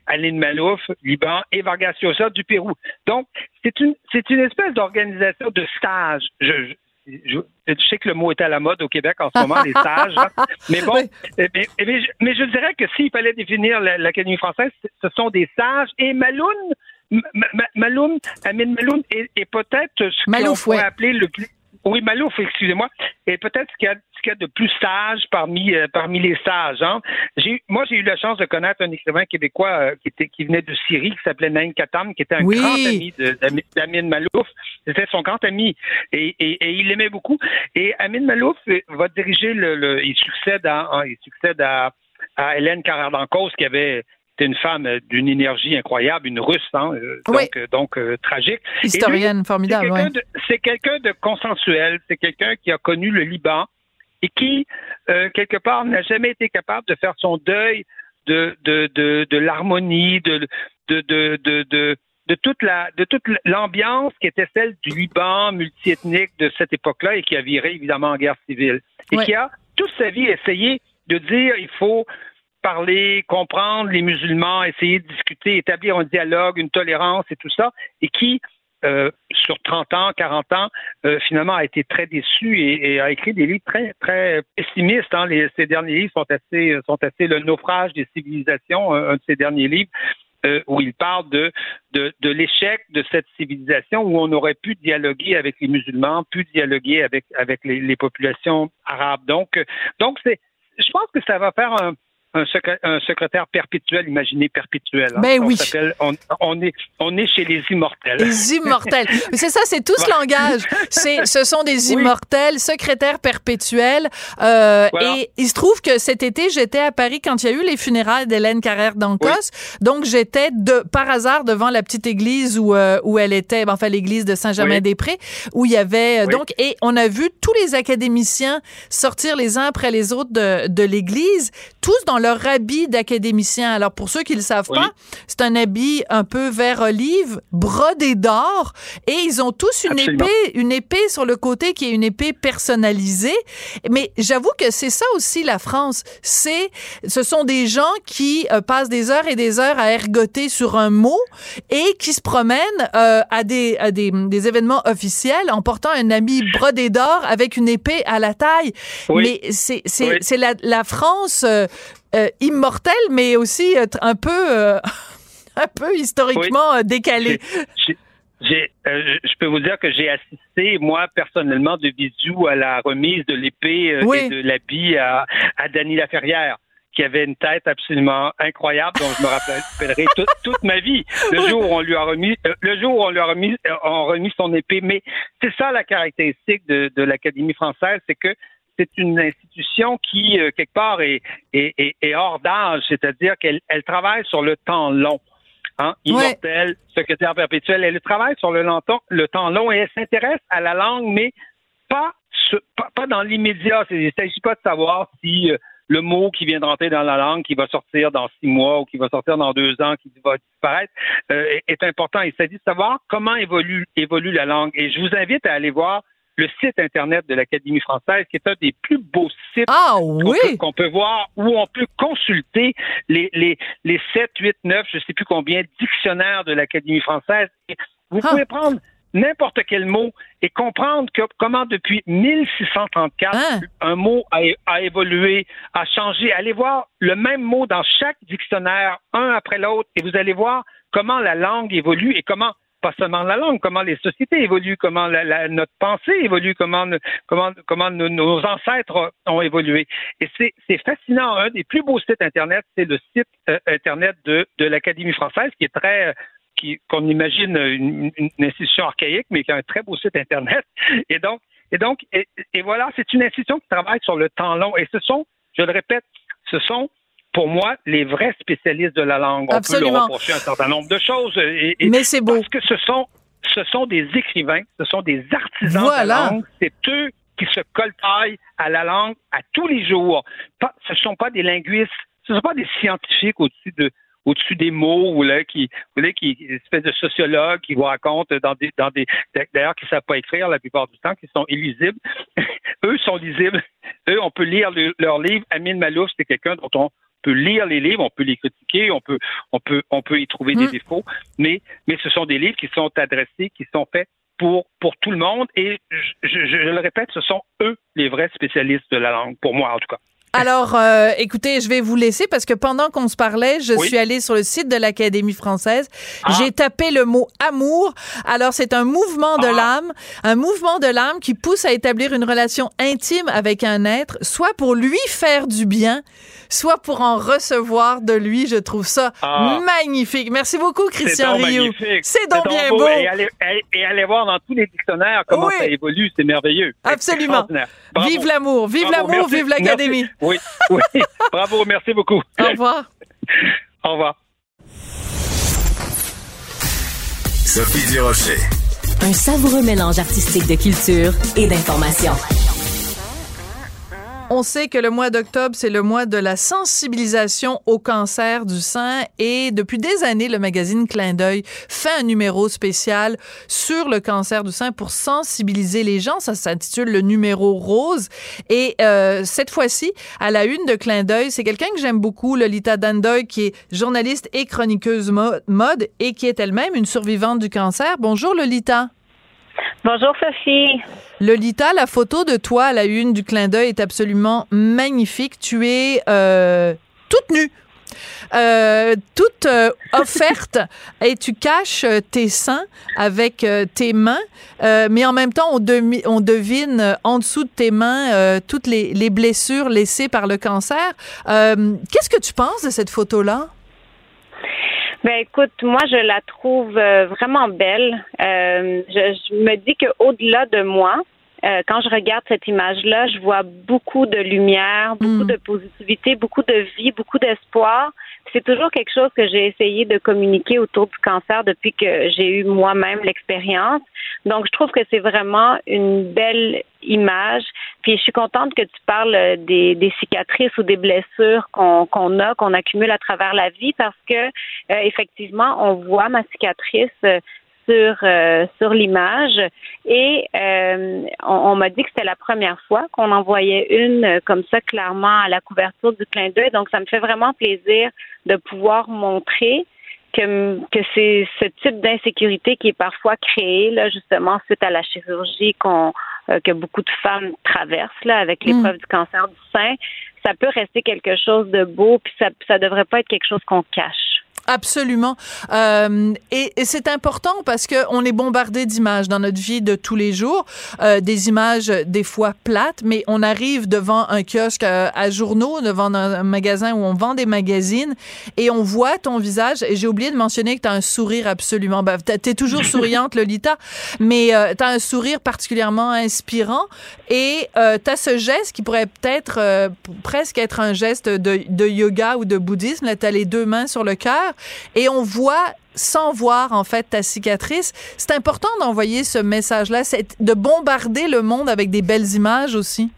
Aline Malouf, Liban, et Vargas Llosa du Pérou. Donc, c'est une, c'est une espèce d'organisation de stage. Je, je, sais que le mot est à la mode au Québec en ce moment, les stages. hein. Mais bon, eh eh je- mais je dirais que s'il fallait définir la- l'Académie française, ce sont des stages. Et Maloun, Maloun, Amin Maloun est, est peut-être ce qu'on pourrait appeler le plus... Oui, Malouf, excusez-moi. Et peut-être ce qu'il y a, y de plus sage parmi, euh, parmi les sages. Hein. J'ai, moi, j'ai eu la chance de connaître un écrivain québécois euh, qui, était, qui venait de Syrie, qui s'appelait Naïm Katam, qui était un Oui. grand ami d'Amin Malouf. C'était son grand ami. Et, et, et il l'aimait beaucoup. Et Amin Malouf euh, va diriger le... le- il succède à, hein, il succède à, à Hélène Carrère-Dancause, qui avait était une femme euh, d'une énergie incroyable, une russe, hein, euh, donc, euh, donc euh, tragique. Lui, Historienne formidable, c'est quelqu'un ouais. de- C'est consensuel, c'est quelqu'un qui a connu le Liban et qui, euh, quelque part, n'a jamais été capable de faire son deuil de, de, de, de l'harmonie, de, de, de, de, de, de toute la de toute l'ambiance qui était celle du Liban multiethnique de cette époque-là et qui a viré évidemment en guerre civile et Ouais. qui a toute sa vie essayé de dire il faut parler, comprendre les musulmans, essayer de discuter, établir un dialogue, une tolérance et tout ça, et qui, euh, sur 30 ans, 40 ans, euh, finalement a été très déçu et, a écrit des livres très, très pessimistes. hein. Ces derniers livres sont assez, sont assez le naufrage des civilisations, un, de ses derniers livres. euh, où il parle de, de, l'échec de cette civilisation où on aurait pu dialoguer avec les musulmans, pu dialoguer avec, avec les, les populations arabes. Donc, donc je pense que ça va faire un, un, secré- un secrétaire perpétuel, imaginé perpétuel. hein. Ben On oui. On, on est, on est chez les immortels. Les immortels. C'est ça, c'est tout ce Voilà. langage. C'est, ce sont des Oui. immortels, secrétaires perpétuels. Euh, Voilà. Et il se trouve que cet été, j'étais à Paris quand il y a eu les funérailles d'Hélène Carrère d'Ancos. Donc, j'étais de, par hasard devant la petite église où, euh, où elle était, ben, enfin, l'église de Saint-Germain-des-Prés, où il y avait, euh, donc, et on a vu tous les académiciens sortir les uns après les autres de, de l'église, tous dans leur leur habit d'académicien. Alors, pour ceux qui le savent pas, c'est un habit un peu vert olive, brodé d'or, et ils ont tous une Absolument. épée, une épée sur le côté qui est une épée personnalisée. Mais j'avoue que c'est ça aussi la France. C'est, ce sont des gens qui euh, passent des heures et des heures à ergoter sur un mot et qui se promènent euh, à des à des, des événements officiels en portant un habit brodé d'or avec une épée à la taille. Oui. Mais c'est c'est Oui. c'est la, la France euh, euh, immortelle, mais aussi euh, un peu euh, un peu historiquement décalée. J'ai- euh, je peux vous dire que j'ai assisté, moi, personnellement, de visu à la remise de l'épée Oui. et de l'habit à, à Dany Laferrière qui avait une tête absolument incroyable dont je me rappellerai toute, toute ma vie. Le jour où on lui a remis, le jour où on lui a remis, on remis son épée. Mais c'est ça la caractéristique de, de l'Académie française, c'est que c'est une institution qui, euh, quelque part, est, est, est, est hors d'âge, c'est-à-dire qu'elle elle travaille sur le temps long. Hein, immortelle, secrétaire perpétuelle, elle travaille sur le, longtemps, le temps long et elle s'intéresse à la langue, mais pas, ce- pas, pas dans l'immédiat. Il ne s'agit pas de savoir si euh, le mot qui vient de rentrer dans la langue, qui va sortir dans six mois ou qui va sortir dans deux ans, qui va disparaître, euh, est, est important. Il s'agit de savoir comment évolue, évolue la langue. Et je vous invite à aller voir le site Internet de l'Académie française, qui est un des plus beaux sites Ah qu'on peut, voir, où on peut consulter les, les, les 7, 8, 9, je ne sais plus combien, dictionnaires de l'Académie française. Vous Ah. pouvez prendre n'importe quel mot et comprendre que, comment depuis 1634, Hein? un mot a, a évolué, a changé. Allez voir le même mot dans chaque dictionnaire, un après l'autre, et vous allez voir comment la langue évolue et comment pas seulement la langue, comment les sociétés évoluent, comment la- la- notre pensée évolue, comment, comment, comment nos, nos ancêtres ont évolué. Et c'est fascinant. Un des plus beaux sites Internet, c'est le site euh, Internet de, de l'Académie française, qui est très... qu'on imagine une, une- institution archaïque, mais qui a un très beau site Internet. Et donc, et donc, et voilà, c'est une institution qui travaille sur le temps long. Et ce sont, je le répète, ce sont pour moi, les vrais spécialistes de la langue. On peut Absolument. leur reprocher un certain nombre de choses. Et, et- Mais c'est beau. Parce que ce sont, ce sont des écrivains, ce sont des artisans de la langue. C'est eux qui se coltaillent à la langue à tous les jours. Pas, ce ne sont pas des linguistes, ce ne sont pas des scientifiques au-dessus de au-dessus des mots ou là qui vous voyez, qui une espèce de sociologues qui vous racontent dans des dans des d'ailleurs qui savent pas écrire la plupart du temps qui sont illisibles eux sont lisibles eux on peut lire le- leurs livres Amine Malouf c'est quelqu'un dont on peut lire les livres on peut les critiquer on peut on peut on peut y trouver des Mm. défauts mais mais ce sont des livres qui sont adressés qui sont faits pour pour tout le monde et je, je- je le répète ce sont eux les vrais spécialistes de la langue pour moi en tout cas Alors, euh, écoutez, je vais vous laisser parce que pendant qu'on se parlait, je Oui. suis allée sur le site de l'Académie française. Ah. J'ai tapé le mot amour. Alors, c'est un mouvement de Ah. l'âme, un mouvement de l'âme qui pousse à établir une relation intime avec un être, soit pour lui faire du bien, soit pour en recevoir de lui. Je trouve ça Ah. magnifique. Merci beaucoup, Christian C'est donc Rioux. C'est donc bien beau. beau. Et allez, et- et allez voir dans tous les dictionnaires comment Oui. ça évolue, c'est merveilleux. Absolument. Vive l'amour, vive l'amour, vive l'Académie. Oui, oui. Bravo, merci beaucoup. Au revoir. Au revoir. Sophie Durocher. Un savoureux mélange artistique de culture et d'information. On sait que le mois d'octobre, c'est le mois de la sensibilisation au cancer du sein et depuis des années, le magazine Clin d'œil fait un numéro spécial sur le cancer du sein pour sensibiliser les gens. Ça s'intitule le numéro rose. Et euh, cette fois-ci, à la une de Clin d'œil, c'est quelqu'un que j'aime beaucoup, Lolita Dandoy, qui est journaliste et chroniqueuse mo- mode et qui est elle-même une survivante du cancer. Bonjour Lolita. Bonjour Sophie. Lolita, la photo de toi à la une du clin d'œil est absolument magnifique. Tu es euh, toute nue. euh, toute euh, offerte et tu caches euh, tes seins avec euh, tes mains, euh, mais en même temps, on, demi- on devine en dessous de tes mains euh, toutes les, les blessures laissées par le cancer. Euh, Qu'est-ce que tu penses de cette photo-là? Ben écoute, moi je la trouve euh, vraiment belle. Euh, je, je me dis que au-delà de moi, euh, quand je regarde cette image-là, je vois beaucoup de lumière, beaucoup de positivité, beaucoup de vie, beaucoup d'espoir. C'est toujours quelque chose que j'ai essayé de communiquer autour du cancer depuis que j'ai eu moi-même l'expérience. Donc, je trouve que c'est vraiment une belle image. Puis, je suis contente que tu parles des, des cicatrices ou des blessures qu'on qu'on a, qu'on accumule à travers la vie, parce que euh, effectivement, on voit ma cicatrice. euh, sur euh, sur l'image. Et euh, on, on m'a dit que c'était la première fois qu'on en voyait une euh, comme ça clairement à la couverture du clin d'œil. Donc ça me fait vraiment plaisir de pouvoir montrer que, que c'est ce type d'insécurité qui est parfois créé là justement suite à la chirurgie qu'on euh, que beaucoup de femmes traversent là avec l'épreuve du cancer du sein. Ça peut rester quelque chose de beau puis ça ça devrait pas être quelque chose qu'on cache Absolument. Euh, et, et c'est important parce que on est bombardé d'images dans notre vie de tous les jours, euh, des images euh, des fois plates, mais on arrive devant un kiosque à, à journaux, devant un, magasin où on vend des magazines et on voit ton visage. Et j'ai oublié de mentionner que tu as un sourire absolument. Ben, tu es toujours souriante, Lolita, mais euh, tu as un sourire particulièrement inspirant et euh, tu as ce geste qui pourrait peut-être euh, presque être un geste de, de yoga ou de bouddhisme. Là, tu as les deux mains sur le cœur et on voit sans voir en fait ta cicatrice. C'est important d'envoyer ce message-là, de bombarder le monde avec des belles images aussi.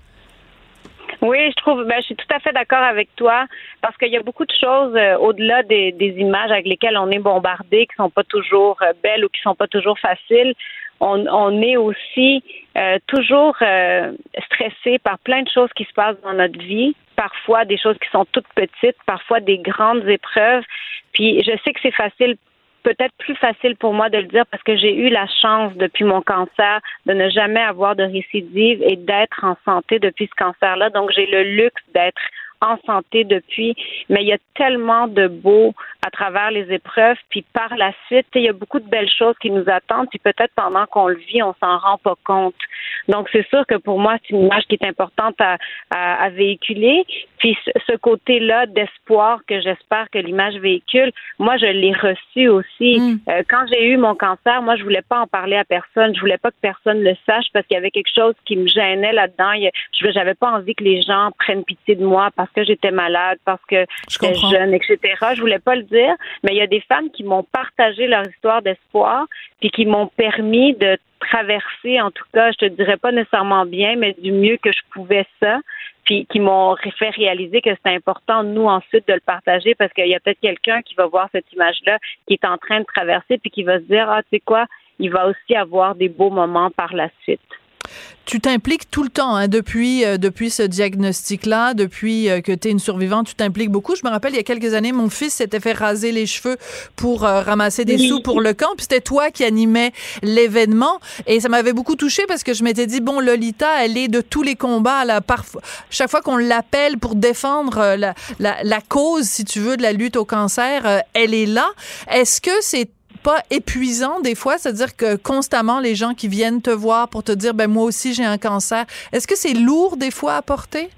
Oui, je trouve, ben, je suis tout à fait d'accord avec toi parce qu'il y a beaucoup de choses euh, au-delà des, images avec lesquelles on est bombardé, qui sont pas toujours euh, belles ou qui sont pas toujours faciles. On, est aussi euh, toujours stressé par plein de choses qui se passent dans notre vie, parfois des choses qui sont toutes petites, parfois des grandes épreuves. Puis je sais que c'est facile peut-être plus facile pour moi de le dire parce que j'ai eu la chance depuis mon cancer de ne jamais avoir de récidive et d'être en santé depuis ce cancer-là. Donc j'ai le luxe d'être en santé depuis, mais il y a tellement de beau à travers les épreuves, puis par la suite, il y a beaucoup de belles choses qui nous attendent, puis peut-être pendant qu'on le vit, on s'en rend pas compte. Donc c'est sûr que pour moi, c'est une image qui est importante à, à, à véhiculer, puis ce, côté-là d'espoir que j'espère que l'image véhicule, moi je l'ai reçu aussi. Euh, quand j'ai eu mon cancer, moi je voulais pas en parler à personne, je voulais pas que personne le sache parce qu'il y avait quelque chose qui me gênait là-dedans. Je j'avais pas envie que les gens prennent pitié de moi parce que j'étais malade, parce que j'étais jeune, etc. Je voulais pas le mais il y a des femmes qui m'ont partagé leur histoire d'espoir, puis qui m'ont permis de traverser, en tout cas, je te dirais pas nécessairement bien, mais du mieux que je pouvais ça, puis qui m'ont fait réaliser que c'est important, nous, ensuite, de le partager, parce qu'il y a peut-être quelqu'un qui va voir cette image-là, qui est en train de traverser, puis qui va se dire, ah, tu sais quoi, il va aussi avoir des beaux moments par la suite. Tu t'impliques tout le temps, hein, depuis, euh, depuis ce diagnostic-là, depuis euh, que tu es une survivante, tu t'impliques beaucoup. Je me rappelle, il y a quelques années, mon fils s'était fait raser les cheveux pour euh, ramasser des Oui. sous pour le camp, puis c'était toi qui animais l'événement. Et ça m'avait beaucoup touché parce que je m'étais dit, bon, Lolita, elle est de tous les combats. Là, parfois, chaque fois qu'on l'appelle pour défendre euh, la, la, la cause, si tu veux, de la lutte au cancer, elle est là. Est-ce que c'est pas épuisant des fois, c'est-à-dire que constamment les gens qui viennent te voir pour te dire ben moi aussi j'ai un cancer. Est-ce que c'est lourd des fois à porter?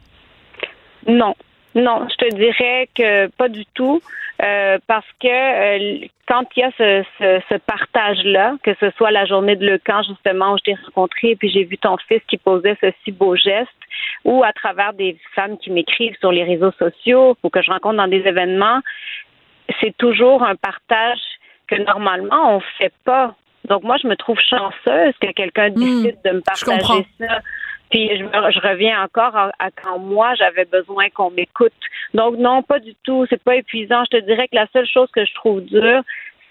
Non, non, je te dirais que pas du tout, euh, parce que euh, quand il y a ce, ce, partage-là, que ce soit la journée de Le Camp, justement, où je t'ai rencontré, puis j'ai vu ton fils qui posait ce si beau geste, ou à travers des femmes qui m'écrivent sur les réseaux sociaux ou que je rencontre dans des événements, c'est toujours un partage que normalement on fait pas. Donc moi je me trouve chanceuse que quelqu'un décide de me partager ça. Puis je, me- je reviens encore à, à quand moi j'avais besoin qu'on m'écoute. Donc non, pas du tout. C'est pas épuisant. Je te dirais que la seule chose que je trouve dure,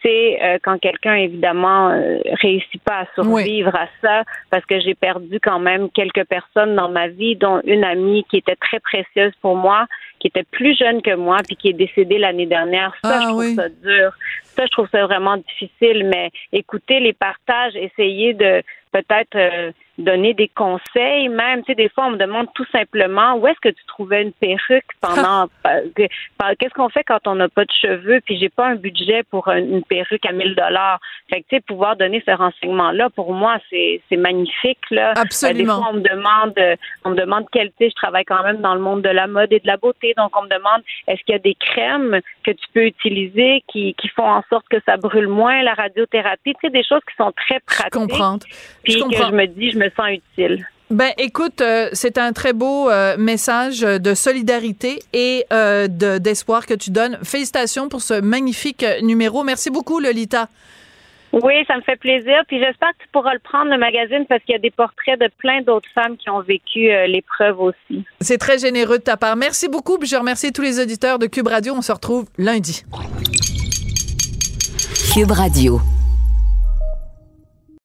c'est euh, quand quelqu'un évidemment euh, réussit pas à survivre à ça, parce que j'ai perdu quand même quelques personnes dans ma vie, dont une amie qui était très précieuse pour moi, qui était plus jeune que moi, puis qui est décédée l'année dernière. Ça, Ah je trouve oui. ça dur. Ça, je trouve ça vraiment difficile. Mais écoutez les partages, essayez de peut-être euh, donner des conseils même. Tu sais, des fois, on me demande tout simplement où est-ce que tu trouvais une perruque pendant... par- Qu'est-ce qu'on fait quand on n'a pas de cheveux puis j'ai pas un budget pour un- une perruque à 1000 dollars. Fait que, tu sais, pouvoir donner ce renseignement-là, pour moi, c'est magnifique, là. Absolument. Euh, des fois, on me demande, euh, on me demande quelle, tu je travaille quand même dans le monde de la mode et de la beauté, donc on me demande est-ce qu'il y a des crèmes que tu peux utiliser qui, qui font en sorte que ça brûle moins, la radiothérapie, tu sais, des choses qui sont très pratiques. comprends. Puis Je que comprends. je me dis, je me sens utile. Ben, écoute, euh, c'est un très beau euh, message de solidarité et euh, de- d'espoir que tu donnes. Félicitations pour ce magnifique numéro. Merci beaucoup, Lolita. Oui, ça me fait plaisir. Puis j'espère que tu pourras le prendre, le magazine, parce qu'il y a des portraits de plein d'autres femmes qui ont vécu euh, l'épreuve aussi. C'est très généreux de ta part. Merci beaucoup. Puis je remercie tous les auditeurs de Cube Radio. On se retrouve lundi. Cube Radio.